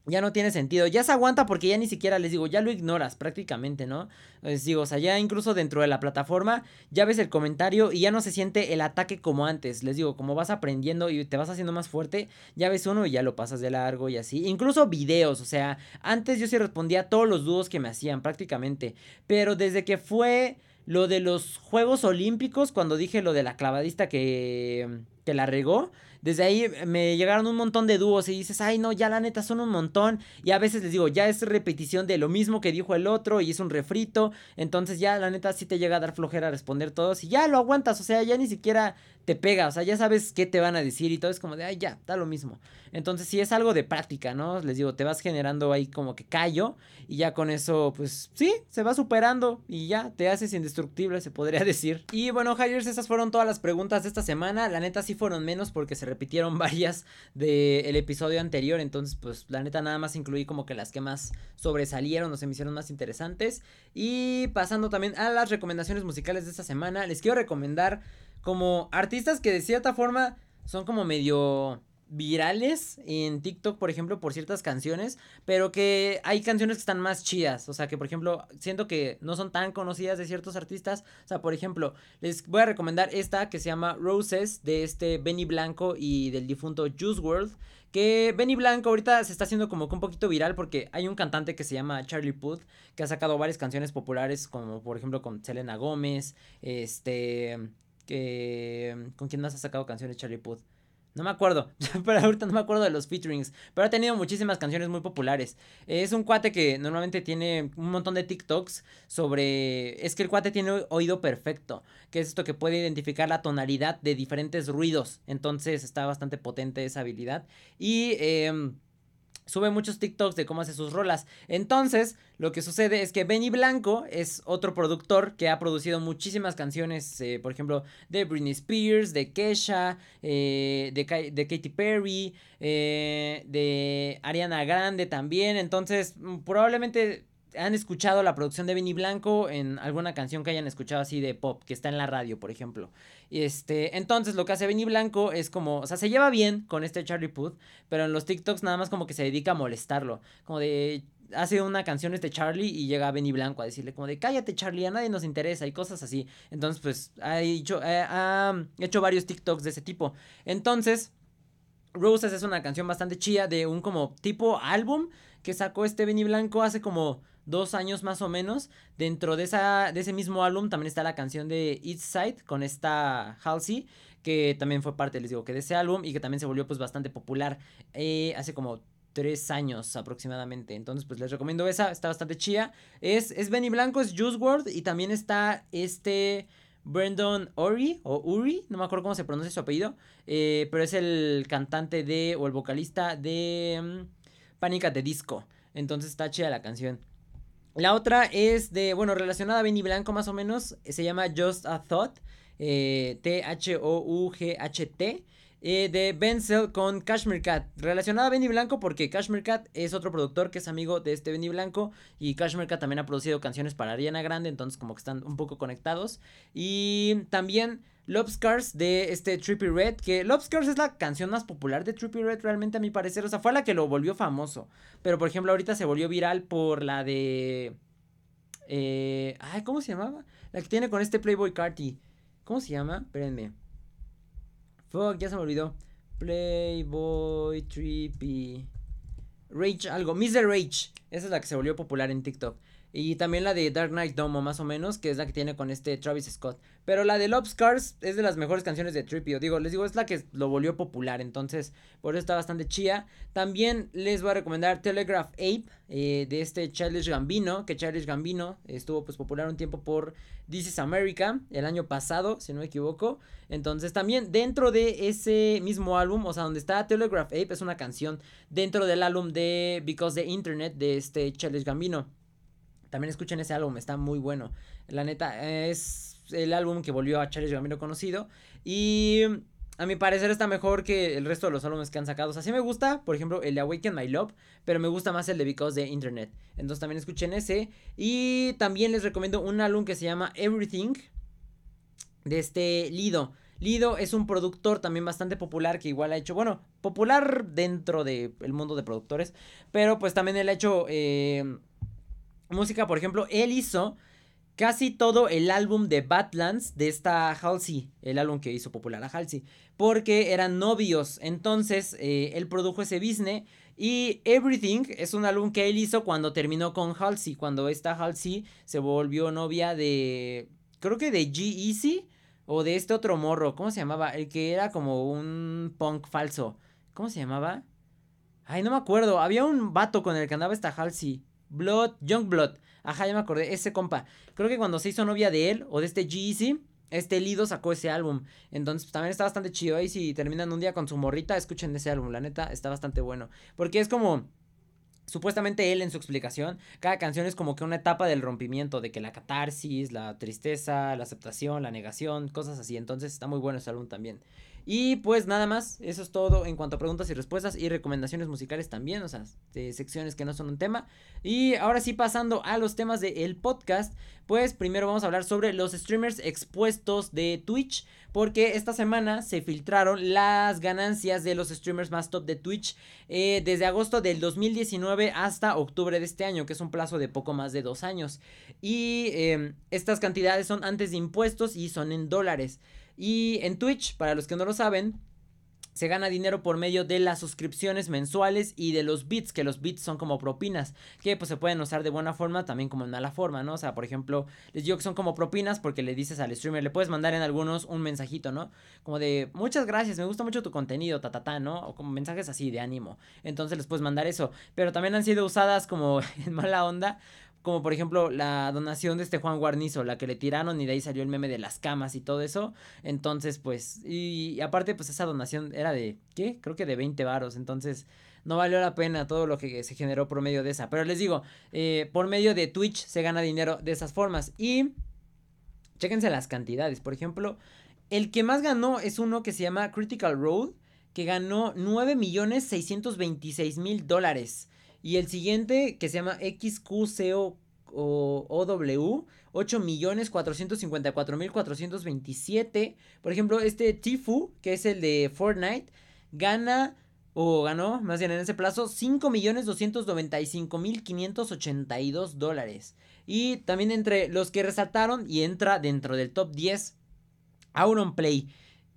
ya no tiene sentido. Ya se aguanta porque ya ni siquiera les digo, ya lo ignoras prácticamente, ¿no? Les digo, o sea, ya incluso dentro de la plataforma ya ves el comentario y ya no se siente el ataque como antes. Les digo, como vas aprendiendo y te vas haciendo más fuerte, ya ves uno y ya lo pasas de largo y así. Incluso videos, o sea, antes yo sí respondía a todos los dúos que me hacían prácticamente, pero desde que fue lo de los Juegos Olímpicos, cuando dije lo de la clavadista que, que la regó, desde ahí me llegaron un montón de dúos y dices, ay no, ya la neta son un montón. Y a veces les digo, ya es repetición de lo mismo que dijo el otro y es un refrito. Entonces ya la neta sí te llega a dar flojera responder todos y ya lo aguantas. O sea, ya ni siquiera te pega, o sea, ya sabes qué te van a decir y todo es como de, ay, ya, da lo mismo. Entonces, sí es algo de práctica, ¿no? Les digo, te vas generando ahí como que callo y ya con eso, pues sí, se va superando y ya te haces indestructible, se podría decir. Y bueno, Hires, esas fueron todas las preguntas de esta semana. La neta sí fueron menos porque se repitieron varias del episodio anterior, entonces, pues la neta nada más incluí como que las que más sobresalieron o se me hicieron más interesantes. Y pasando también a las recomendaciones musicales de esta semana, les quiero recomendar como artistas que de cierta forma son como medio virales en TikTok, por ejemplo, por ciertas canciones, pero que hay canciones que están más chidas, o sea, que por ejemplo, siento que no son tan conocidas de ciertos artistas, o sea, por ejemplo, les voy a recomendar esta que se llama Roses de este Benny Blanco y del difunto Juice World, que Benny Blanco ahorita se está haciendo como que un poquito viral porque hay un cantante que se llama Charlie Puth que ha sacado varias canciones populares como por ejemplo con Selena Gómez, este que con quién más ha sacado canciones Charlie Puth. No me acuerdo, pero ahorita no me acuerdo de los featurings. Pero ha tenido muchísimas canciones muy populares. Es un cuate que normalmente tiene un montón de TikToks sobre... Es que el cuate tiene oído perfecto. Que es esto que puede identificar la tonalidad de diferentes ruidos. Entonces está bastante potente esa habilidad. Y... Eh, sube muchos TikToks de cómo hace sus rolas. Entonces, lo que sucede es que Benny Blanco es otro productor que ha producido muchísimas canciones, eh, por ejemplo, de Britney Spears, de Kesha, eh, de, Katy Perry, eh, de Ariana Grande también. Entonces, mm, probablemente han escuchado la producción de Benny Blanco en alguna canción que hayan escuchado así de pop, que está en la radio, por ejemplo. Este, entonces lo que hace Benny Blanco es como, o sea, se lleva bien con este Charlie Puth, pero en los TikToks nada más como que se dedica a molestarlo, como de hace una canción este Charlie y llega Benny Blanco a decirle como de cállate Charlie, a nadie nos interesa y cosas así. Entonces, pues ha hecho, ha hecho varios TikToks de ese tipo. Entonces, Roses es una canción bastante chida de un como tipo álbum que sacó este Benny Blanco hace como dos años más o menos. Dentro de, esa, de ese mismo álbum también está la canción de East Side con esta Halsey, que también fue parte, les digo, que de ese álbum y que también se volvió pues bastante popular eh, hace como tres años aproximadamente. Entonces, pues les recomiendo esa, está bastante chida. Es, es Benny Blanco, es Juice WRLD y también está este... Brandon Uri o Uri, no me acuerdo cómo se pronuncia su apellido, eh, pero es el cantante de o el vocalista de um, Pánica de Disco. Entonces está chida la canción. La otra es de, bueno, relacionada a Benny Blanco más o menos, se llama Just a Thought, eh, T-H-O-U-G-H-T. Eh, de Benzel con Cashmere Cat. Relacionada a Benny Blanco porque Cashmere Cat es otro productor que es amigo de este Benny Blanco. Y Cashmere Cat también ha producido canciones para Ariana Grande. Entonces como que están un poco conectados. Y también Love Scars de este Trippy Red. Que Love Scars es la canción más popular de Trippy Red realmente a mi parecer. O sea, fue la que lo volvió famoso. Pero por ejemplo ahorita se volvió viral por la de... Eh, ay, ¿cómo se llamaba? La que tiene con este Playboy Carty. ¿Cómo se llama? Espérenme. Fuck, ya se me olvidó. Playboy, Trippy. Rage, algo. Mr. Rage. Esa es la que se volvió popular en TikTok. Y también la de Dark Knight Domo, más o menos, que es la que tiene con este Travis Scott. Pero la de Love Scars es de las mejores canciones de Trippy. Digo, les digo, es la que lo volvió popular. Entonces, por eso está bastante chía. También les voy a recomendar Telegraph Ape eh, de este Childish Gambino. Que Childish Gambino estuvo pues popular un tiempo por This is America el año pasado, si no me equivoco. Entonces, también dentro de ese mismo álbum, o sea, donde está Telegraph Ape, es una canción dentro del álbum de Because the Internet de este Childish Gambino. También escuchen ese álbum, está muy bueno. La neta, es el álbum que volvió a Charles Gambino conocido. Y a mi parecer está mejor que el resto de los álbumes que han sacado. O sea, sí me gusta, por ejemplo, el de Awaken My Love, pero me gusta más el de Because the Internet. Entonces también escuchen ese. Y también les recomiendo un álbum que se llama Everything, de este Lido. Lido es un productor también bastante popular que igual ha hecho, bueno, popular dentro del mundo de productores, pero pues también él ha hecho eh, música, por ejemplo, él hizo casi todo el álbum de Badlands de esta Halsey, el álbum que hizo popular a Halsey, porque eran novios, entonces eh, él produjo ese business y Everything es un álbum que él hizo cuando terminó con Halsey, cuando esta Halsey se volvió novia de, creo que de G-Eazy o de este otro morro, ¿cómo se llamaba? El que era como un punk falso, ¿cómo se llamaba? Ay, no me acuerdo, había un vato con el que andaba esta Halsey. Blood, Young Blood. Ajá, ya me acordé, ese compa. Creo que cuando se hizo novia de él o de este G-Eazy, este Lido sacó ese álbum. Entonces, pues, también está bastante chido. Ahí si terminan un día con su morrita, escuchen ese álbum. La neta, está bastante bueno. Porque es como. Supuestamente él en su explicación, cada canción es como que una etapa del rompimiento, de que la catarsis, la tristeza, la aceptación, la negación, cosas así. Entonces está muy bueno ese álbum también. Y pues nada más, eso es todo en cuanto a preguntas y respuestas y recomendaciones musicales también, o sea, de secciones que no son un tema. Y ahora sí pasando a los temas del podcast, pues primero vamos a hablar sobre los streamers expuestos de Twitch, porque esta semana se filtraron las ganancias de los streamers más top de Twitch eh, desde agosto del 2019 hasta octubre de este año, que es un plazo de poco más de dos años. Y em, estas cantidades son antes de impuestos y son en dólares. Y en Twitch, para los que no lo saben, se gana dinero por medio de las suscripciones mensuales y de los bits, que los bits son como propinas, que pues se pueden usar de buena forma, también como en mala forma, ¿no? O sea, por ejemplo, les digo que son como propinas porque le dices al streamer, le puedes mandar en algunos un mensajito, ¿no? Como de, muchas gracias, me gusta mucho tu contenido, ta, ta, ta, ¿no? O como mensajes así de ánimo. Entonces les puedes mandar eso, pero también han sido usadas como en mala onda como por ejemplo la donación de este Juan Guarnizo, la que le tiraron y de ahí salió el meme de las camas y todo eso. Entonces, pues, y, aparte, pues esa donación era de, ¿qué? Creo que de 20 varos. Entonces, no valió la pena todo lo que se generó por medio de esa. Pero les digo, eh, por medio de Twitch se gana dinero de esas formas. Y, chéquense las cantidades. Por ejemplo, el que más ganó es uno que se llama Critical Road, que ganó 9 millones 626 mil dólares. Y el siguiente, que se llama XQCOW, 8 millones 454 mil 427. Por ejemplo, este Tifu, que es el de Fortnite, gana o ganó, más bien en ese plazo, 5 millones 295 mil 582 dólares. Y también entre los que resaltaron y entra dentro del top 10, Auronplay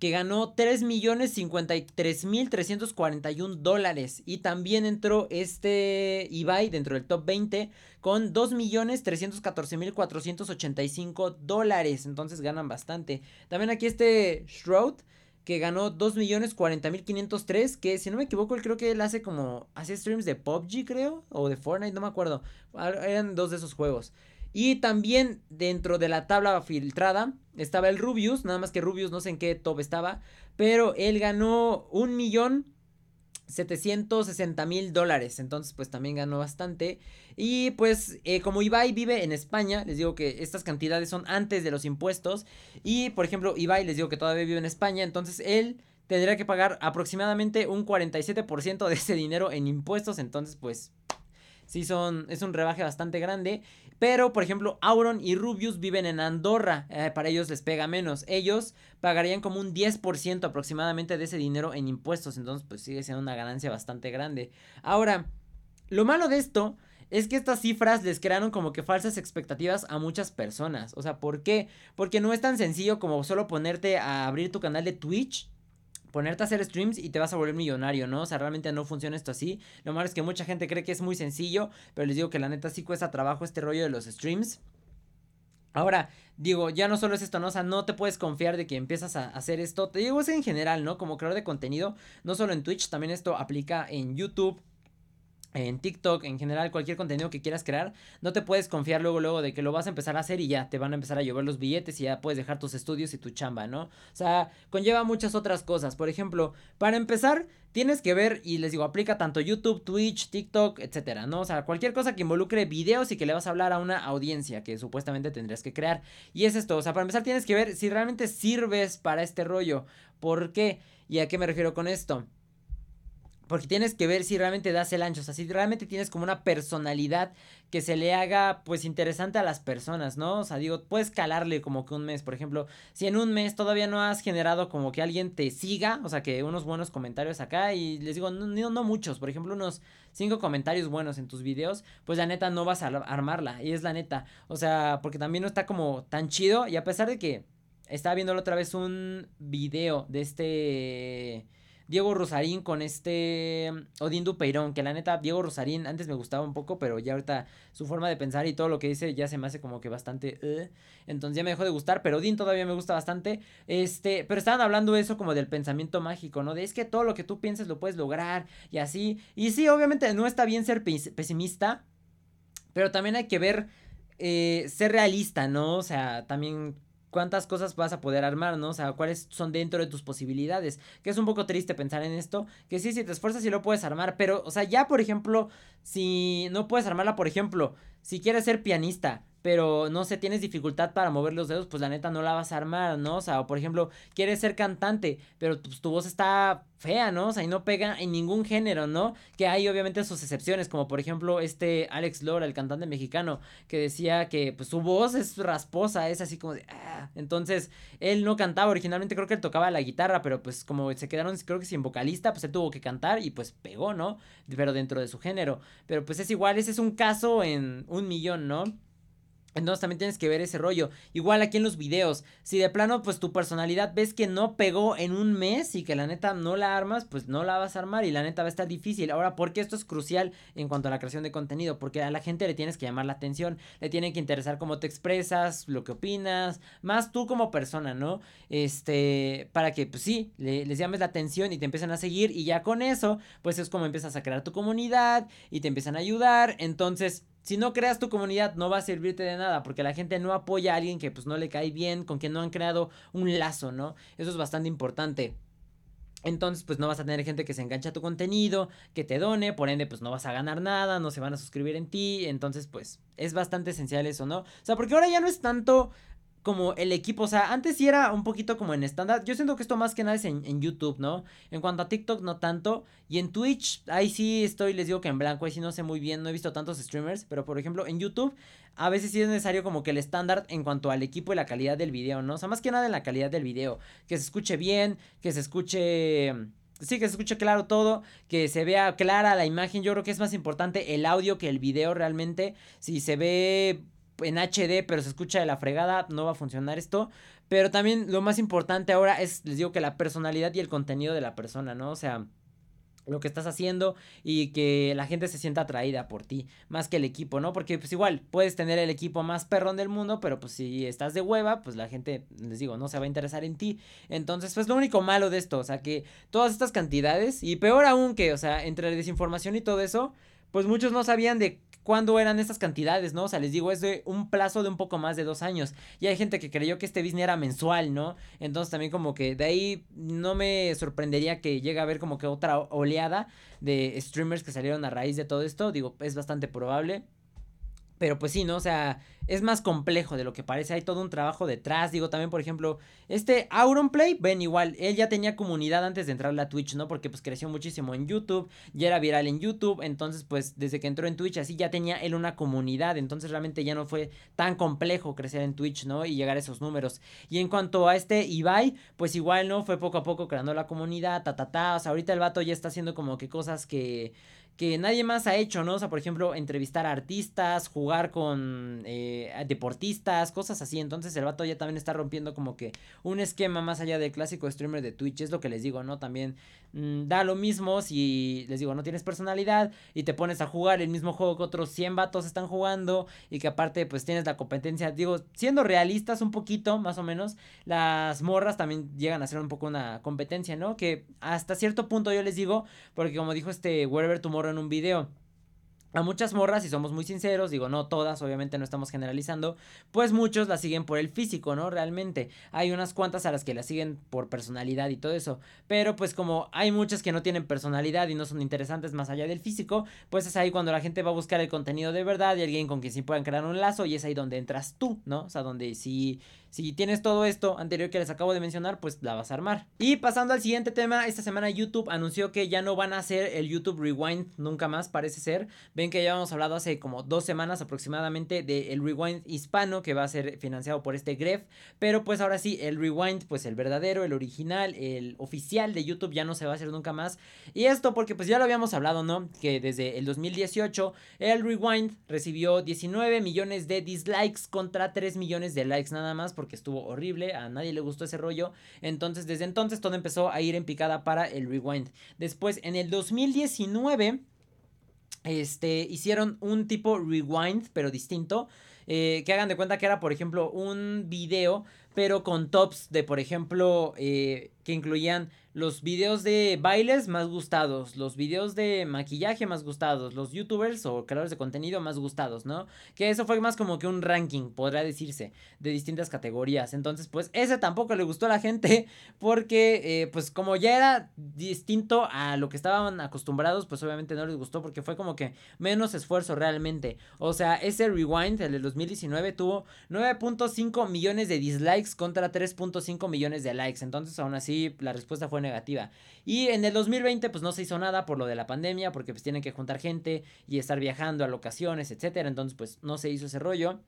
que ganó 3.053.341 dólares. Y también entró este Ibai dentro del top 20 con 2.314.485 dólares. Entonces ganan bastante. También aquí este Shroud que ganó 2.040.503, que si no me equivoco, él creo que él hace como, hace streams de PUBG creo, o de Fortnite, no me acuerdo. Eran dos de esos juegos. Y también dentro de la tabla filtrada estaba el Rubius, nada más que Rubius no sé en qué top estaba, pero él ganó un millón 760 mil dólares, entonces pues también ganó bastante. Y pues eh, como Ibai vive en España, les digo que estas cantidades son antes de los impuestos. Y por ejemplo Ibai les digo que todavía vive en España, entonces él tendría que pagar aproximadamente un 47% de ese dinero en impuestos, entonces pues sí son, es un rebaje bastante grande. Pero, por ejemplo, Auron y Rubius viven en Andorra, eh, para ellos les pega menos. Ellos pagarían como un 10% aproximadamente de ese dinero en impuestos, entonces pues sigue siendo una ganancia bastante grande. Ahora, lo malo de esto es que estas cifras les crearon como que falsas expectativas a muchas personas. O sea, ¿por qué? Porque no es tan sencillo como solo ponerte a abrir tu canal de Twitch ponerte a hacer streams y te vas a volver millonario, ¿no? O sea, realmente no funciona esto así. Lo malo es que mucha gente cree que es muy sencillo, pero les digo que la neta sí cuesta trabajo este rollo de los streams. Ahora, digo, ya no solo es esto, ¿no? O sea, no te puedes confiar de que empiezas a hacer esto. Te digo, es en general, ¿no? Como creador de contenido, no solo en Twitch, también esto aplica en YouTube, en TikTok, en general, cualquier contenido que quieras crear, no te puedes confiar luego, luego de que lo vas a empezar a hacer y ya te van a empezar a llover los billetes y ya puedes dejar tus estudios y tu chamba, ¿no? O sea, conlleva muchas otras cosas. Por ejemplo, para empezar, tienes que ver, y les digo, aplica tanto YouTube, Twitch, TikTok, etcétera, ¿no? O sea, cualquier cosa que involucre videos y que le vas a hablar a una audiencia que supuestamente tendrías que crear. Y es esto, o sea, para empezar tienes que ver si realmente sirves para este rollo. ¿Por qué? ¿Y a qué me refiero con esto? Porque tienes que ver si realmente das el ancho, o sea, si realmente tienes como una personalidad que se le haga pues interesante a las personas, ¿no? O sea, digo, puedes calarle como que un mes, por ejemplo, si en un mes todavía no has generado como que alguien te siga, o sea, que unos buenos comentarios acá y les digo, no, no, muchos, por ejemplo, unos cinco comentarios buenos en tus videos, pues la neta no vas a armarla, y es la neta, o sea, porque también no está como tan chido y a pesar de que estaba viendo otra vez un video de este Diego Rosarín con este mm, Odín Dupeirón, que la neta Diego Rosarín antes me gustaba un poco, pero ya ahorita su forma de pensar y todo lo que dice ya se me hace como que bastante... Eh, entonces ya me dejó de gustar, pero Odín todavía me gusta bastante. Este, pero estaban hablando eso como del pensamiento mágico, ¿no? De es que todo lo que tú pienses lo puedes lograr y así. Y sí, obviamente no está bien ser pesimista, pero también hay que ver... Eh, ser realista, ¿no? O sea, también cuántas cosas vas a poder armar, ¿no? O sea, cuáles son dentro de tus posibilidades. Que es un poco triste pensar en esto. Que sí, si te esfuerzas sí lo puedes armar. Pero, o sea, ya por ejemplo, si no puedes armarla, por ejemplo, si quieres ser pianista, pero no sé, tienes dificultad para mover los dedos, pues la neta no la vas a armar, ¿no? O sea, o por ejemplo, quieres ser cantante, pero pues, tu voz está fea, ¿no? O sea, y no pega en ningún género, ¿no? Que hay obviamente sus excepciones, como por ejemplo este Alex Lora, el cantante mexicano, que decía que pues su voz es rasposa, es así como de... Ah". Entonces, él no cantaba originalmente, creo que él tocaba la guitarra, pero pues como se quedaron, creo que sin vocalista, pues él tuvo que cantar y pues pegó, ¿no? Pero dentro de su género. Pero pues es igual, ese es un caso en un millón, ¿no? Entonces también tienes que ver ese rollo. Igual aquí en los videos. Si de plano, pues tu personalidad ves que no pegó en un mes y que la neta no la armas, pues no la vas a armar y la neta va a estar difícil. Ahora, ¿por qué esto es crucial en cuanto a la creación de contenido? Porque a la gente le tienes que llamar la atención, le tiene que interesar cómo te expresas, lo que opinas, más tú como persona, ¿no? Este, para que, pues sí, les llames la atención y te empiezan a seguir y ya con eso, pues es como empiezas a crear tu comunidad y te empiezan a ayudar. Entonces, si no creas tu comunidad no va a servirte de nada porque la gente no apoya a alguien que pues no le cae bien, con quien no han creado un lazo, ¿no? Eso es bastante importante. Entonces, pues no vas a tener gente que se engancha a tu contenido, que te done, por ende, pues no vas a ganar nada, no se van a suscribir en ti. Entonces, pues es bastante esencial eso, ¿no? O sea, porque ahora ya no es tanto como el equipo, o sea, antes sí era un poquito como en estándar, yo siento que esto más que nada es en, en, YouTube, ¿no? En cuanto a TikTok no tanto, y en Twitch, ahí sí estoy, les digo que en blanco, ahí sí no sé muy bien, no he visto tantos streamers, pero por ejemplo en YouTube, a veces sí es necesario como que el estándar en cuanto al equipo y la calidad del video, ¿no? O sea, más que nada en la calidad del video, que se escuche bien, que se escuche... Sí, que se escuche claro todo, que se vea clara la imagen. Yo creo que es más importante el audio que el video realmente. Si se ve en HD, pero se escucha de la fregada, no va a funcionar esto. Pero también lo más importante ahora es, les digo que la personalidad y el contenido de la persona, ¿no? O sea, lo que estás haciendo y que la gente se sienta atraída por ti, más que el equipo, ¿no? Porque pues igual puedes tener el equipo más perrón del mundo, pero pues si estás de hueva, pues la gente, les digo, no se va a interesar en ti. Entonces, pues lo único malo de esto, o sea, que todas estas cantidades, y peor aún que, o sea, entre la desinformación y todo eso, pues muchos no sabían de cuándo eran estas cantidades, ¿no? O sea, les digo, es de un plazo de un poco más de dos años. Y hay gente que creyó que este business era mensual, ¿no? Entonces también como que de ahí no me sorprendería que llegue a haber como que otra oleada de streamers que salieron a raíz de todo esto. Digo, es bastante probable. Pero pues sí, ¿no? O sea, es más complejo de lo que parece. Hay todo un trabajo detrás. Digo, también, por ejemplo, este Auronplay, ven igual, él ya tenía comunidad antes de entrar a Twitch, ¿no? Porque pues creció muchísimo en YouTube, ya era viral en YouTube. Entonces, pues desde que entró en Twitch, así ya tenía él una comunidad. Entonces, realmente ya no fue tan complejo crecer en Twitch, ¿no? Y llegar a esos números. Y en cuanto a este Ibai, pues igual, ¿no? Fue poco a poco creando la comunidad, ta, ta, ta. O sea, ahorita el vato ya está haciendo como que cosas que que nadie más ha hecho, ¿no? O sea, por ejemplo, entrevistar a artistas, jugar con eh, deportistas, cosas así. Entonces el vato ya también está rompiendo como que un esquema más allá del clásico streamer de Twitch. Es lo que les digo, ¿no? También mm, da lo mismo si les digo, no tienes personalidad y te pones a jugar el mismo juego que otros 100 vatos están jugando y que aparte pues tienes la competencia. Digo, siendo realistas un poquito, más o menos, las morras también llegan a ser un poco una competencia, ¿no? Que hasta cierto punto yo les digo, porque como dijo este Wherever Tomorrow en un video a muchas morras, si somos muy sinceros, digo no todas, obviamente no estamos generalizando, pues muchos la siguen por el físico, ¿no? Realmente. Hay unas cuantas a las que la siguen por personalidad y todo eso. Pero pues como hay muchas que no tienen personalidad y no son interesantes más allá del físico, pues es ahí cuando la gente va a buscar el contenido de verdad y alguien con quien sí puedan crear un lazo y es ahí donde entras tú, ¿no? O sea, donde si si tienes todo esto anterior que les acabo de mencionar, pues la vas a armar. Y pasando al siguiente tema, esta semana YouTube anunció que ya no van a hacer el YouTube Rewind nunca más, parece ser. Ven que ya hemos hablado hace como dos semanas aproximadamente del Rewind hispano que va a ser financiado por este Gref. Pero pues ahora sí, el Rewind, pues el verdadero, el original, el oficial de YouTube ya no se va a hacer nunca más. Y esto porque pues ya lo habíamos hablado, ¿no? Que desde el 2018 el Rewind recibió 19 millones de dislikes contra 3 millones de likes nada más porque estuvo horrible, a nadie le gustó ese rollo. Entonces, desde entonces todo empezó a ir en picada para el rewind. Después, en el 2019, este, hicieron un tipo rewind, pero distinto. Eh, que hagan de cuenta que era, por ejemplo, un video, pero con tops de, por ejemplo, eh, que incluían los videos de bailes más gustados, los videos de maquillaje más gustados, los youtubers o creadores de contenido más gustados, ¿no? Que eso fue más como que un ranking, podría decirse, de distintas categorías. Entonces, pues ese tampoco le gustó a la gente porque, eh, pues como ya era distinto a lo que estaban acostumbrados, pues obviamente no les gustó porque fue como que menos esfuerzo realmente. O sea, ese rewind, el de 2019, tuvo 9.5 millones de dislikes contra 3.5 millones de likes. Entonces, aún así, la respuesta fue negativa. Y en el 2020 pues no se hizo nada por lo de la pandemia, porque pues tienen que juntar gente y estar viajando a locaciones, etcétera, entonces pues no se hizo ese rollo.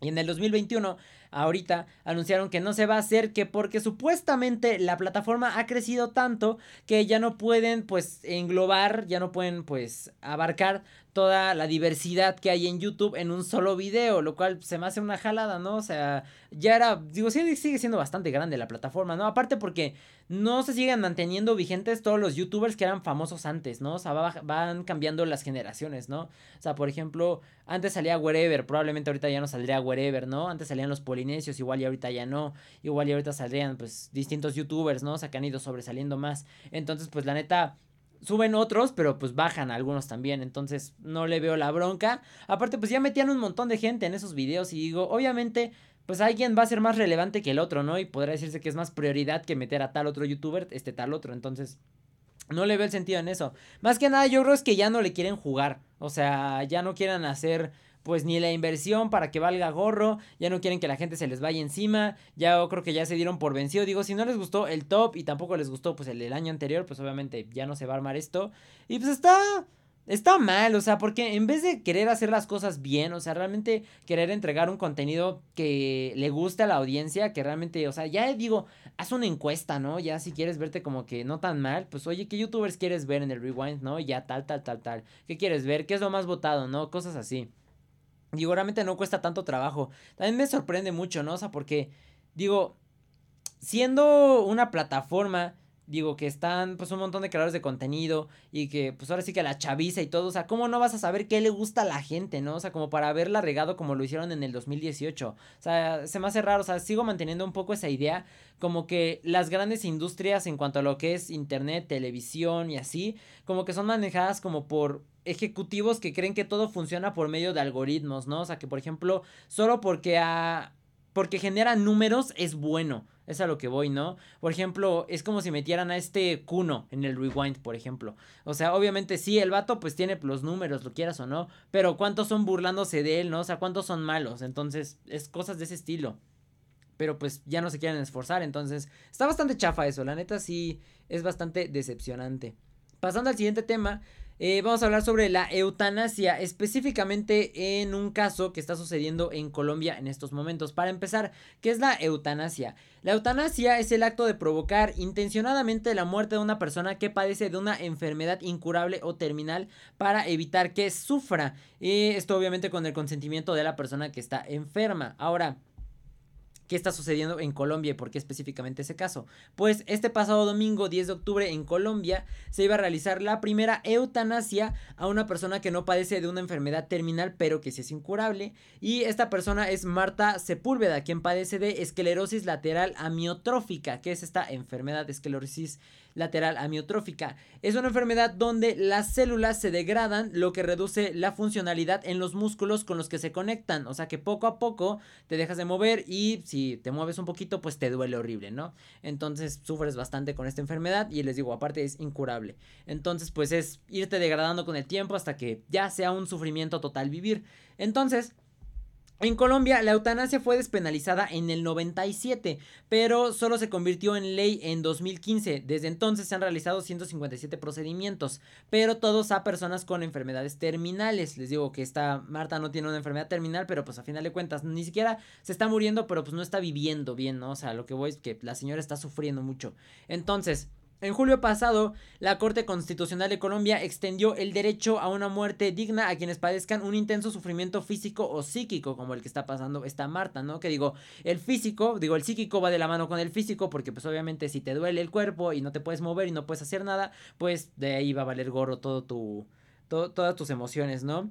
Y en el 2021, ahorita anunciaron que no se va a hacer, que porque supuestamente la plataforma ha crecido tanto que ya no pueden pues englobar, ya no pueden pues abarcar toda la diversidad que hay en YouTube en un solo video, lo cual se me hace una jalada, ¿no? O sea, ya era, digo, sigue siendo bastante grande la plataforma, ¿no? Aparte porque no se siguen manteniendo vigentes todos los youtubers que eran famosos antes, ¿no? O sea, van cambiando las generaciones, ¿no? O sea, por ejemplo, antes salía Wherever, probablemente ahorita ya no saldría Wherever, ¿no? Antes salían los igual y ahorita ya no, igual y ahorita saldrían pues distintos youtubers, ¿no? O sea, que han ido sobresaliendo más. Entonces, pues la neta suben otros, pero pues bajan algunos también, entonces no le veo la bronca. Aparte, pues ya metían un montón de gente en esos videos y digo, obviamente, pues alguien va a ser más relevante que el otro, ¿no? Y podrá decirse que es más prioridad que meter a tal otro youtuber, este tal otro, entonces... No le veo el sentido en eso. Más que nada, yo creo es que ya no le quieren jugar. O sea, ya no quieren hacer pues ni la inversión para que valga gorro, ya no quieren que la gente se les vaya encima, ya creo que ya se dieron por vencido, digo, si no les gustó el top y tampoco les gustó pues el del año anterior, pues obviamente ya no se va a armar esto y pues está está mal, o sea, porque en vez de querer hacer las cosas bien, o sea, realmente querer entregar un contenido que le guste a la audiencia, que realmente, o sea, ya digo, haz una encuesta, ¿no? Ya si quieres verte como que no tan mal, pues oye, ¿qué youtubers quieres ver en el rewind, no? Ya tal, tal, tal, tal. ¿Qué quieres ver? ¿Qué es lo más votado, no? Cosas así. Digo, realmente no cuesta tanto trabajo. También me sorprende mucho, ¿no? O sea, porque, digo, siendo una plataforma digo, que están pues un montón de creadores de contenido y que pues ahora sí que la chaviza y todo, o sea, ¿cómo no vas a saber qué le gusta a la gente, no? O sea, como para haberla regado como lo hicieron en el 2018. O sea, se me hace raro, o sea, sigo manteniendo un poco esa idea como que las grandes industrias en cuanto a lo que es internet, televisión y así, como que son manejadas como por ejecutivos que creen que todo funciona por medio de algoritmos, ¿no? O sea, que por ejemplo, solo porque a porque genera números es bueno. Es a lo que voy, ¿no? Por ejemplo, es como si metieran a este Kuno en el rewind, por ejemplo. O sea, obviamente sí, el vato pues tiene los números, lo quieras o no. Pero ¿cuántos son burlándose de él, no? O sea, ¿cuántos son malos? Entonces, es cosas de ese estilo. Pero pues ya no se quieren esforzar. Entonces, está bastante chafa eso. La neta sí es bastante decepcionante. Pasando al siguiente tema, eh, vamos a hablar sobre la eutanasia, específicamente en un caso que está sucediendo en Colombia en estos momentos. Para empezar, ¿qué es la eutanasia? La eutanasia es el acto de provocar intencionadamente la muerte de una persona que padece de una enfermedad incurable o terminal para evitar que sufra. Y esto obviamente con el consentimiento de la persona que está enferma. Ahora, ¿Qué está sucediendo en Colombia y por qué específicamente ese caso? Pues este pasado domingo 10 de octubre en Colombia se iba a realizar la primera eutanasia a una persona que no padece de una enfermedad terminal pero que sí es incurable y esta persona es Marta Sepúlveda quien padece de esclerosis lateral amiotrófica que es esta enfermedad de esclerosis lateral amiotrófica. Es una enfermedad donde las células se degradan, lo que reduce la funcionalidad en los músculos con los que se conectan. O sea que poco a poco te dejas de mover y si te mueves un poquito, pues te duele horrible, ¿no? Entonces sufres bastante con esta enfermedad y les digo, aparte es incurable. Entonces, pues es irte degradando con el tiempo hasta que ya sea un sufrimiento total vivir. Entonces, en Colombia, la eutanasia fue despenalizada en el 97, pero solo se convirtió en ley en 2015. Desde entonces se han realizado 157 procedimientos, pero todos a personas con enfermedades terminales. Les digo que esta Marta no tiene una enfermedad terminal, pero pues a final de cuentas ni siquiera se está muriendo, pero pues no está viviendo bien, ¿no? O sea, lo que voy es que la señora está sufriendo mucho. Entonces, en julio pasado, la Corte Constitucional de Colombia extendió el derecho a una muerte digna a quienes padezcan un intenso sufrimiento físico o psíquico, como el que está pasando esta Marta, ¿no? Que digo, el físico, digo, el psíquico va de la mano con el físico, porque pues obviamente si te duele el cuerpo y no te puedes mover y no puedes hacer nada, pues de ahí va a valer gorro todo tu, todas tus emociones, ¿no?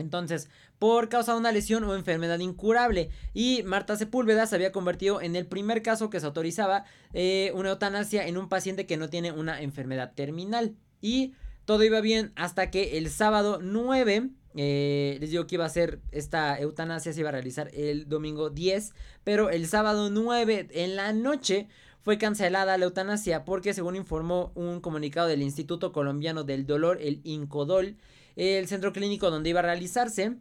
Entonces, por causa de una lesión o enfermedad incurable. Y Marta Sepúlveda se había convertido en el primer caso que se autorizaba eh, una eutanasia en un paciente que no tiene una enfermedad terminal. Y todo iba bien hasta que el sábado 9 eh, les digo que iba a ser esta eutanasia, se iba a realizar el domingo 10, pero el sábado 9 en la noche fue cancelada la eutanasia porque según informó un comunicado del Instituto Colombiano del Dolor, el INCODOL, el centro clínico donde iba a realizarse,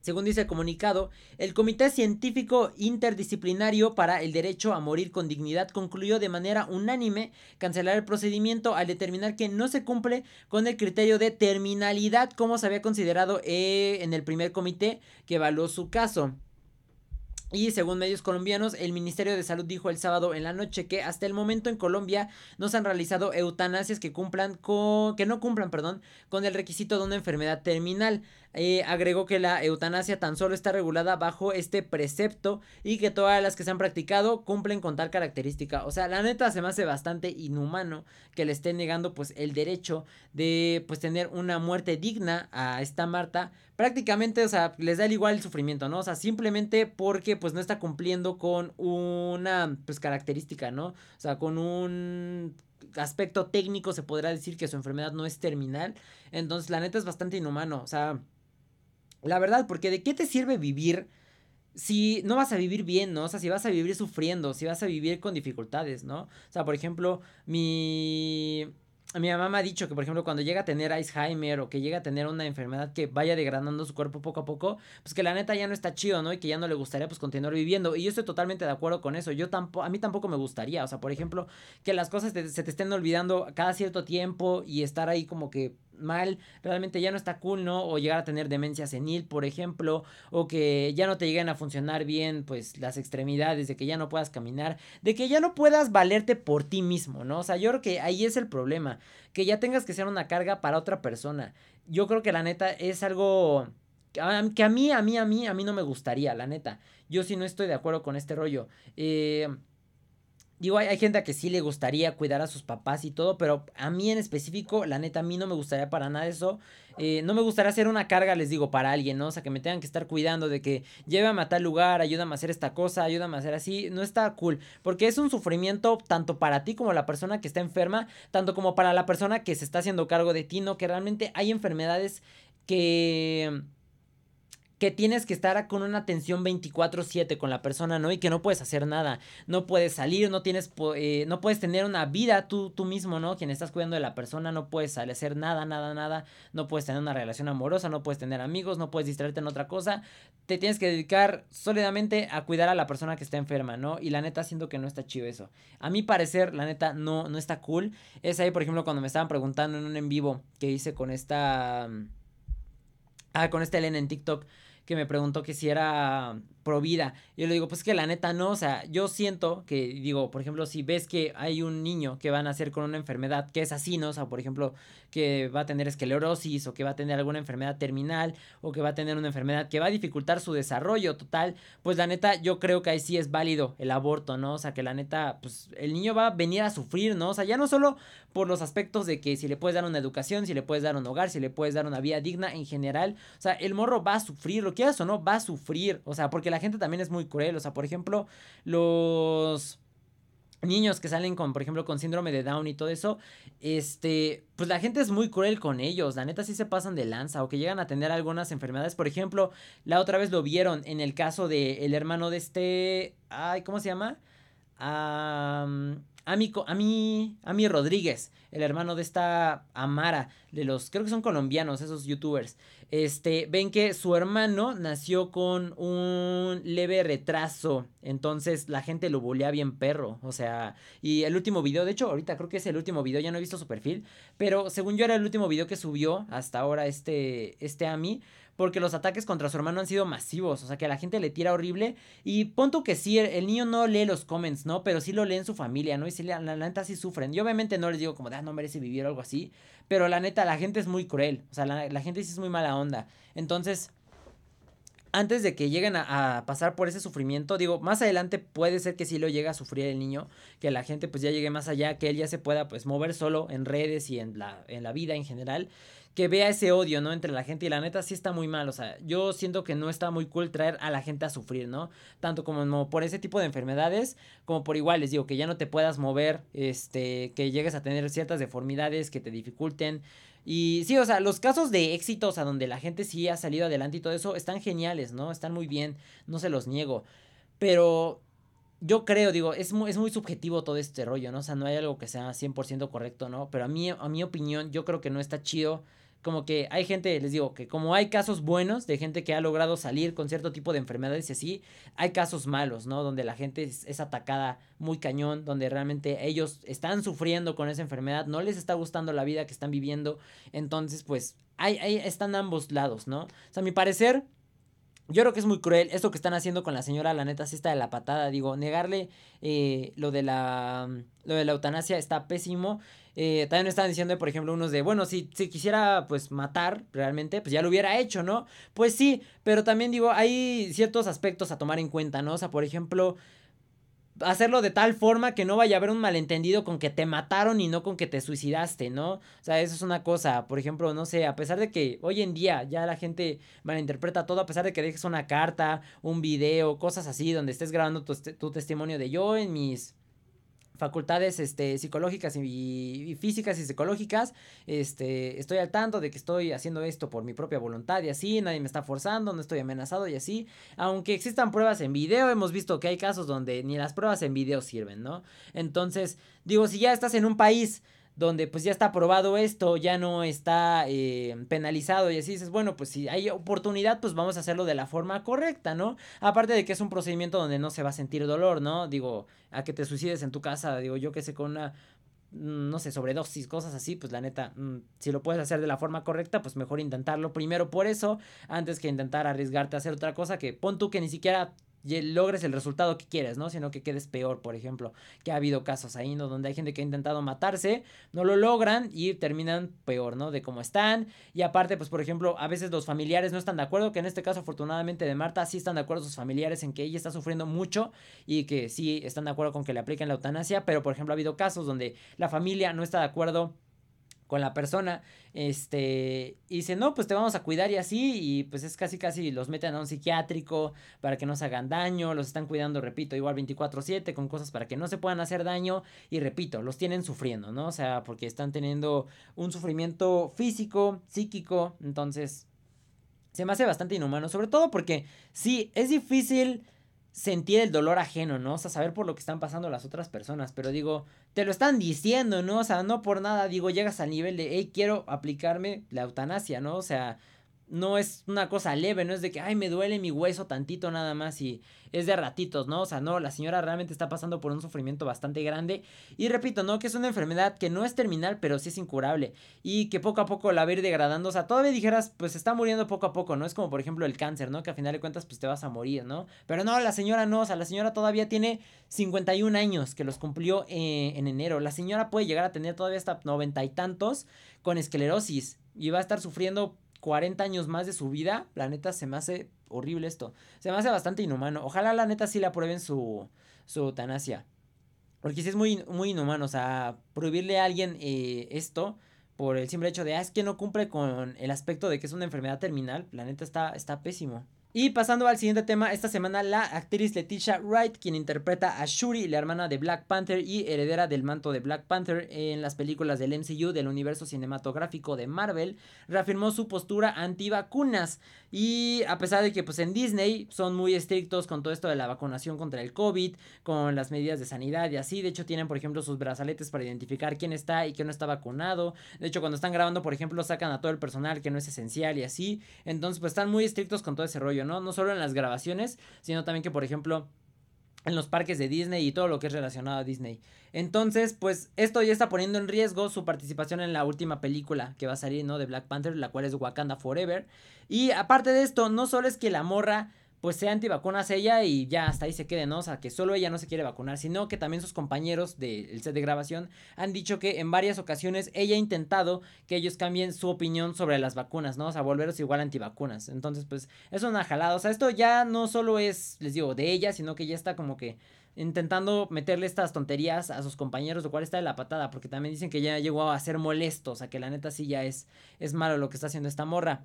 según dice el comunicado, el Comité Científico Interdisciplinario para el Derecho a Morir con Dignidad concluyó de manera unánime cancelar el procedimiento al determinar que no se cumple con el criterio de terminalidad como se había considerado eh, en el primer comité que evaluó su caso. Y según medios colombianos, el Ministerio de Salud dijo el sábado en la noche que hasta el momento en Colombia no se han realizado eutanasias que cumplan con que no cumplan, perdón, con el requisito de una enfermedad terminal. Eh, agregó que la eutanasia tan solo está regulada bajo este precepto y que todas las que se han practicado cumplen con tal característica. O sea, la neta se me hace bastante inhumano que le estén negando pues el derecho de pues tener una muerte digna a esta Marta. Prácticamente, o sea, les da el igual el sufrimiento, ¿no? O sea, simplemente porque pues no está cumpliendo con una pues característica, ¿no? O sea, con un aspecto técnico se podrá decir que su enfermedad no es terminal. Entonces, la neta es bastante inhumano. O sea, la verdad, porque ¿de qué te sirve vivir si no vas a vivir bien, ¿no? O sea, si vas a vivir sufriendo, si vas a vivir con dificultades, ¿no? O sea, por ejemplo, mi mi mamá me ha dicho que, por ejemplo, cuando llega a tener Alzheimer o que llega a tener una enfermedad que vaya degradando su cuerpo poco a poco, pues que la neta ya no está chido, ¿no? Y que ya no le gustaría, pues, continuar viviendo. Y yo estoy totalmente de acuerdo con eso. Yo tampoco, a mí tampoco me gustaría, o sea, por ejemplo, que las cosas se te estén olvidando cada cierto tiempo y estar ahí como que mal, realmente ya no está cool, ¿no? O llegar a tener demencia senil, por ejemplo, o que ya no te lleguen a funcionar bien, pues las extremidades, de que ya no puedas caminar, de que ya no puedas valerte por ti mismo, ¿no? O sea, yo creo que ahí es el problema, que ya tengas que ser una carga para otra persona. Yo creo que la neta es algo que a mí, a mí, a mí, a mí no me gustaría, la neta. Yo sí no estoy de acuerdo con este rollo. Eh Digo, hay, gente a que sí le gustaría cuidar a sus papás y todo, pero a mí en específico, la neta, a mí no me gustaría para nada eso. Eh, no me gustaría hacer una carga, les digo, para alguien, ¿no? O sea, que me tengan que estar cuidando de que llévame a tal lugar, ayúdame a hacer esta cosa, ayúdame a hacer así. No está cool, porque es un sufrimiento tanto para ti como la persona que está enferma, tanto como para la persona que se está haciendo cargo de ti, ¿no? Que realmente hay enfermedades que que tienes que estar con una atención 24/7 con la persona, ¿no? Y que no puedes hacer nada, no puedes salir, no tienes, eh, no puedes tener una vida tú, tú mismo, ¿no? Quien estás cuidando de la persona, no puedes hacer nada, nada, nada, no puedes tener una relación amorosa, no puedes tener amigos, no puedes distraerte en otra cosa, te tienes que dedicar sólidamente a cuidar a la persona que está enferma, ¿no? Y la neta siento que no está chido eso. A mi parecer, la neta no, no está cool. Es ahí, por ejemplo, cuando me estaban preguntando en un en vivo que hice con esta... Ah, con esta Elena en TikTok que me preguntó que si era pro vida. Yo le digo, pues que la neta no, o sea, yo siento que, digo, por ejemplo, si ves que hay un niño que va a nacer con una enfermedad que es así, ¿no? O sea, por ejemplo, que va a tener esclerosis o que va a tener alguna enfermedad terminal o que va a tener una enfermedad que va a dificultar su desarrollo total, pues la neta, yo creo que ahí sí es válido el aborto, ¿no? O sea, que la neta, pues el niño va a venir a sufrir, ¿no? O sea, ya no solo por los aspectos de que si le puedes dar una educación, si le puedes dar un hogar, si le puedes dar una vida digna en general, o sea, el morro va a sufrir, lo quieras o no, va a sufrir, o sea, porque la gente también es muy cruel. O sea, por ejemplo, los niños que salen con, por ejemplo, con síndrome de Down y todo eso, este, pues la gente es muy cruel con ellos, la neta sí se pasan de lanza o que llegan a tener algunas enfermedades, por ejemplo, la otra vez lo vieron en el caso de hermano de este, ay, ¿cómo se llama? A a mi, a mi Rodríguez, el hermano de esta Amara, de los, creo que son colombianos, esos youtubers este, ven que su hermano nació con un leve retraso. Entonces la gente lo bulea bien perro. O sea, y el último video, de hecho, ahorita creo que es el último video, ya no he visto su perfil. Pero según yo era el último video que subió hasta ahora este, este Ami porque los ataques contra su hermano han sido masivos, o sea que a la gente le tira horrible y punto que sí, el, niño no lee los comments, ¿no? Pero sí lo lee en su familia, ¿no? Y la, la, neta sí sufren. Y obviamente no les digo como, ah, no merece vivir o algo así, pero la neta la gente es muy cruel, o sea, la, la gente sí es muy mala onda. Entonces, antes de que lleguen a, pasar por ese sufrimiento, digo, más adelante puede ser que sí lo llegue a sufrir el niño, que la gente pues ya llegue más allá, que él ya se pueda pues mover solo en redes y en la, en la vida en general, que vea ese odio, ¿no? Entre la gente y la neta sí está muy mal, o sea, yo siento que no está muy cool traer a la gente a sufrir, ¿no? Tanto como por ese tipo de enfermedades, como por iguales, digo, que ya no te puedas mover, este, que llegues a tener ciertas deformidades que te dificulten, y sí, o sea, los casos de éxito, o sea, donde la gente sí ha salido adelante y todo eso, están geniales, ¿no? Están muy bien, no se los niego. Pero yo creo, digo, es muy, es muy subjetivo todo este rollo, ¿no? O sea, no hay algo que sea 100% correcto, ¿no? Pero a mí, a mi opinión, yo creo que no está chido como que hay gente, les digo, que como hay casos buenos de gente que ha logrado salir con cierto tipo de enfermedades y así, hay casos malos, ¿no? Donde la gente es, atacada muy cañón, donde realmente ellos están sufriendo con esa enfermedad, no les está gustando la vida que están viviendo, entonces pues hay, hay, están ambos lados, ¿no? O sea, a mi parecer... Yo creo que es muy cruel esto que están haciendo con la señora, la neta, sí está de la patada. Digo, negarle eh, lo, de la, lo de la eutanasia está pésimo. Eh, también estaban diciendo, por ejemplo, unos de, bueno, si, si quisiera pues matar realmente, pues ya lo hubiera hecho, ¿no? Pues sí, pero también digo, hay ciertos aspectos a tomar en cuenta, ¿no? O sea, por ejemplo, hacerlo de tal forma que no vaya a haber un malentendido con que te mataron y no con que te suicidaste, ¿no? O sea, eso es una cosa. Por ejemplo, no sé, a pesar de que hoy en día ya la gente malinterpreta todo, a pesar de que dejes una carta, un video, cosas así, donde estés grabando tu, tu testimonio de yo en mis facultades este, psicológicas y, físicas y psicológicas, este, estoy al tanto de que estoy haciendo esto por mi propia voluntad y así, nadie me está forzando, no estoy amenazado y así, aunque existan pruebas en video, hemos visto que hay casos donde ni las pruebas en video sirven, ¿no? Entonces, digo, si ya estás en un país donde pues ya está aprobado esto, ya no está eh, penalizado y así dices, bueno, pues si hay oportunidad, pues vamos a hacerlo de la forma correcta, ¿no? Aparte de que es un procedimiento donde no se va a sentir dolor, ¿no? Digo, a que te suicides en tu casa, digo, yo que sé, con una mm, no sé, sobredosis, cosas así, pues la neta, mm, si lo puedes hacer de la forma correcta, pues mejor intentarlo primero por eso, antes que intentar arriesgarte a hacer otra cosa que pon tú que ni siquiera logres el resultado que quieres, ¿no? Sino que quedes peor, por ejemplo, que ha habido casos ahí, ¿no? Donde hay gente que ha intentado matarse, no lo logran y terminan peor, ¿no? De cómo están. Y aparte, pues, por ejemplo, a veces los familiares no están de acuerdo, que en este caso, afortunadamente, de Marta, sí están de acuerdo sus familiares en que ella está sufriendo mucho y que sí están de acuerdo con que le apliquen la eutanasia, pero, por ejemplo, ha habido casos donde la familia no está de acuerdo con la persona, este, y dice, no, pues te vamos a cuidar y así, y pues es casi casi los meten a un psiquiátrico para que no se hagan daño, los están cuidando, repito, igual 24/7 con cosas para que no se puedan hacer daño, y repito, los tienen sufriendo, ¿no? O sea, porque están teniendo un sufrimiento físico, psíquico, entonces se me hace bastante inhumano, sobre todo porque sí, es difícil sentir el dolor ajeno, ¿no? O sea, saber por lo que están pasando las otras personas. Pero digo, te lo están diciendo, ¿no? O sea, no por nada, digo, llegas al nivel de, hey, quiero aplicarme la eutanasia, ¿no? O sea, no es una cosa leve, no es de que, ay, me duele mi hueso tantito nada más y es de ratitos, ¿no? O sea, no, la señora realmente está pasando por un sufrimiento bastante grande. Y repito, ¿no? Que es una enfermedad que no es terminal, pero sí es incurable. Y que poco a poco la va a ir degradando. O sea, todavía dijeras, pues está muriendo poco a poco, ¿no? Es como, por ejemplo, el cáncer, ¿no? Que a final de cuentas, pues te vas a morir, ¿no? Pero no, la señora no, o sea, la señora todavía tiene 51 años, que los cumplió eh, en enero. La señora puede llegar a tener todavía hasta noventa y tantos con esclerosis. Y va a estar sufriendo 40 años más de su vida, la neta se me hace horrible esto. Se me hace bastante inhumano. Ojalá la neta sí le aprueben su, su eutanasia. Porque si es muy, muy inhumano, o sea, prohibirle a alguien eh, esto por el simple hecho de, ah, es que no cumple con el aspecto de que es una enfermedad terminal, la neta está, está pésimo. Y pasando al siguiente tema, esta semana la actriz Leticia Wright, quien interpreta a Shuri, la hermana de Black Panther y heredera del manto de Black Panther en las películas del MCU del universo cinematográfico de Marvel, reafirmó su postura anti-vacunas. Y a pesar de que pues en Disney son muy estrictos con todo esto de la vacunación contra el COVID, con las medidas de sanidad y así, de hecho tienen por ejemplo sus brazaletes para identificar quién está y quién no está vacunado. De hecho cuando están grabando por ejemplo sacan a todo el personal que no es esencial y así. Entonces pues están muy estrictos con todo ese rollo. ¿No? solo en las grabaciones, sino también que, por ejemplo, en los parques de Disney y todo lo que es relacionado a Disney. Entonces, pues esto ya está poniendo en riesgo su participación en la última película que va a salir, ¿no? De Black Panther, la cual es Wakanda Forever. Y aparte de esto, no solo es que la morra pues sea antivacunas ella y ya hasta ahí se quede, ¿no? O sea, que solo ella no se quiere vacunar, sino que también sus compañeros del set de grabación han dicho que en varias ocasiones ella ha intentado que ellos cambien su opinión sobre las vacunas, ¿no? O sea, volverse igual antivacunas. Entonces, pues, es una jalada. O sea, esto ya no solo es, les digo, de ella, sino que ya está como que intentando meterle estas tonterías a sus compañeros, lo cual está de la patada, porque también dicen que ya llegó a ser molesto, o sea, que la neta sí ya es, es malo lo que está haciendo esta morra.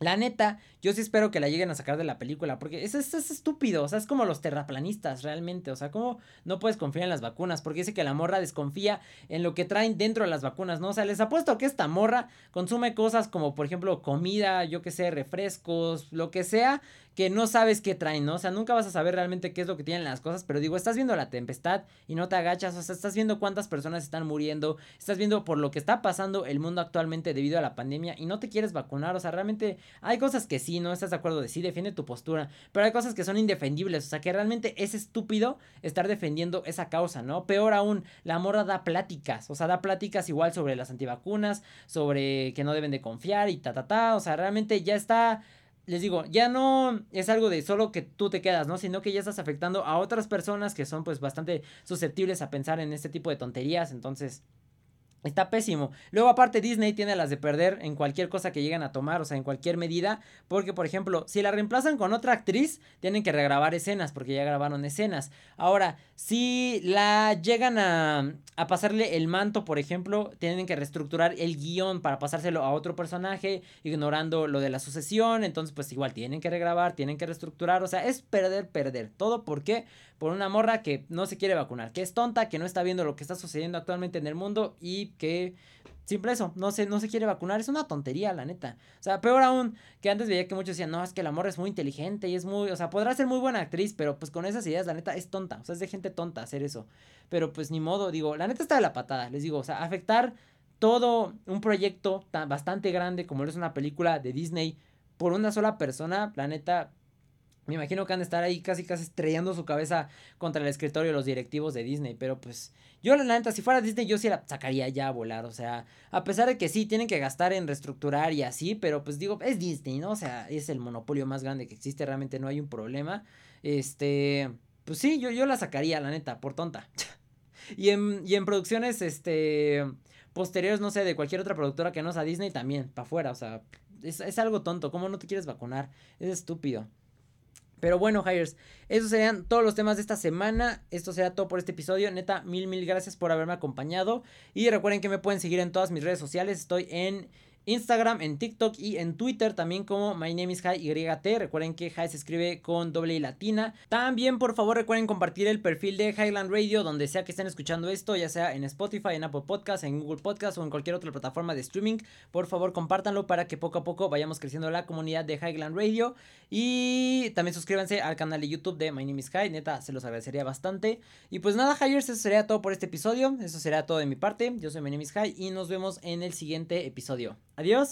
La neta, yo sí espero que la lleguen a sacar de la película, porque es, es, estúpido, o sea, es como los terraplanistas realmente, o sea, ¿cómo no puedes confiar en las vacunas? Porque dice que la morra desconfía en lo que traen dentro de las vacunas, ¿no? O sea, les apuesto que esta morra consume cosas como, por ejemplo, comida, yo qué sé, refrescos, lo que sea, que no sabes qué traen, ¿no? O sea, nunca vas a saber realmente qué es lo que tienen las cosas, pero digo, estás viendo la tempestad y no te agachas, o sea, estás viendo cuántas personas están muriendo, estás viendo por lo que está pasando el mundo actualmente debido a la pandemia y no te quieres vacunar, o sea, realmente hay cosas que sí, no estás de acuerdo de sí, defiende tu postura, pero hay cosas que son indefendibles, o sea, que realmente es estúpido estar defendiendo esa causa, ¿no? Peor aún, la morra da pláticas, o sea, da pláticas igual sobre las antivacunas, sobre que no deben de confiar y ta, ta, ta, o sea, realmente ya está les digo, ya no es algo de solo que tú te quedas, ¿no? Sino que ya estás afectando a otras personas que son pues bastante susceptibles a pensar en este tipo de tonterías. Entonces, Está pésimo. Luego, aparte, Disney tiene las de perder en cualquier cosa que lleguen a tomar, o sea, en cualquier medida. Porque, por ejemplo, si la reemplazan con otra actriz, tienen que regrabar escenas, porque ya grabaron escenas. Ahora, si la llegan a, a pasarle el manto, por ejemplo, tienen que reestructurar el guion para pasárselo a otro personaje, ignorando lo de la sucesión. Entonces, pues igual tienen que regrabar, tienen que reestructurar. O sea, es perder, perder. Todo porque por una morra que no se quiere vacunar, que es tonta, que no está viendo lo que está sucediendo actualmente en el mundo y que simple eso, no se, no se quiere vacunar, es una tontería, la neta. O sea, peor aún, que antes veía que muchos decían, no, es que la morra es muy inteligente y es muy, o sea, podrá ser muy buena actriz, pero pues con esas ideas, la neta, es tonta, o sea, es de gente tonta hacer eso. Pero pues ni modo, digo, la neta está de la patada, les digo, o sea, afectar todo un proyecto tan, bastante grande como es una película de Disney por una sola persona, la neta, me imagino que han de estar ahí casi casi estrellando su cabeza contra el escritorio de los directivos de Disney. Pero pues yo la neta, si fuera Disney, yo sí la sacaría ya a volar. O sea, a pesar de que sí, tienen que gastar en reestructurar y así. Pero pues digo, es Disney, ¿no? O sea, es el monopolio más grande que existe. Realmente no hay un problema. Este, pues sí, yo, yo la sacaría, la neta, por tonta. y, en, y en producciones, este, posteriores, no sé, de cualquier otra productora que no sea Disney también, para afuera. O sea, es, es algo tonto. ¿Cómo no te quieres vacunar? Es estúpido. Pero bueno, Hires, esos serían todos los temas de esta semana. Esto será todo por este episodio. Neta, mil, mil gracias por haberme acompañado. Y recuerden que me pueden seguir en todas mis redes sociales. Estoy en Instagram, en TikTok y en Twitter también como My Name is. Recuerden que High se escribe con doble y latina. También por favor recuerden compartir el perfil de Highland Radio donde sea que estén escuchando esto, ya sea en Spotify, en Apple Podcasts, en Google Podcasts o en cualquier otra plataforma de streaming. Por favor compártanlo para que poco a poco vayamos creciendo la comunidad de Highland Radio. Y también suscríbanse al canal de YouTube de My is. Neta, se los agradecería bastante. Y pues nada, Hires, eso sería todo por este episodio. Eso sería todo de mi parte. Yo soy My Name is High y nos vemos en el siguiente episodio. Adiós.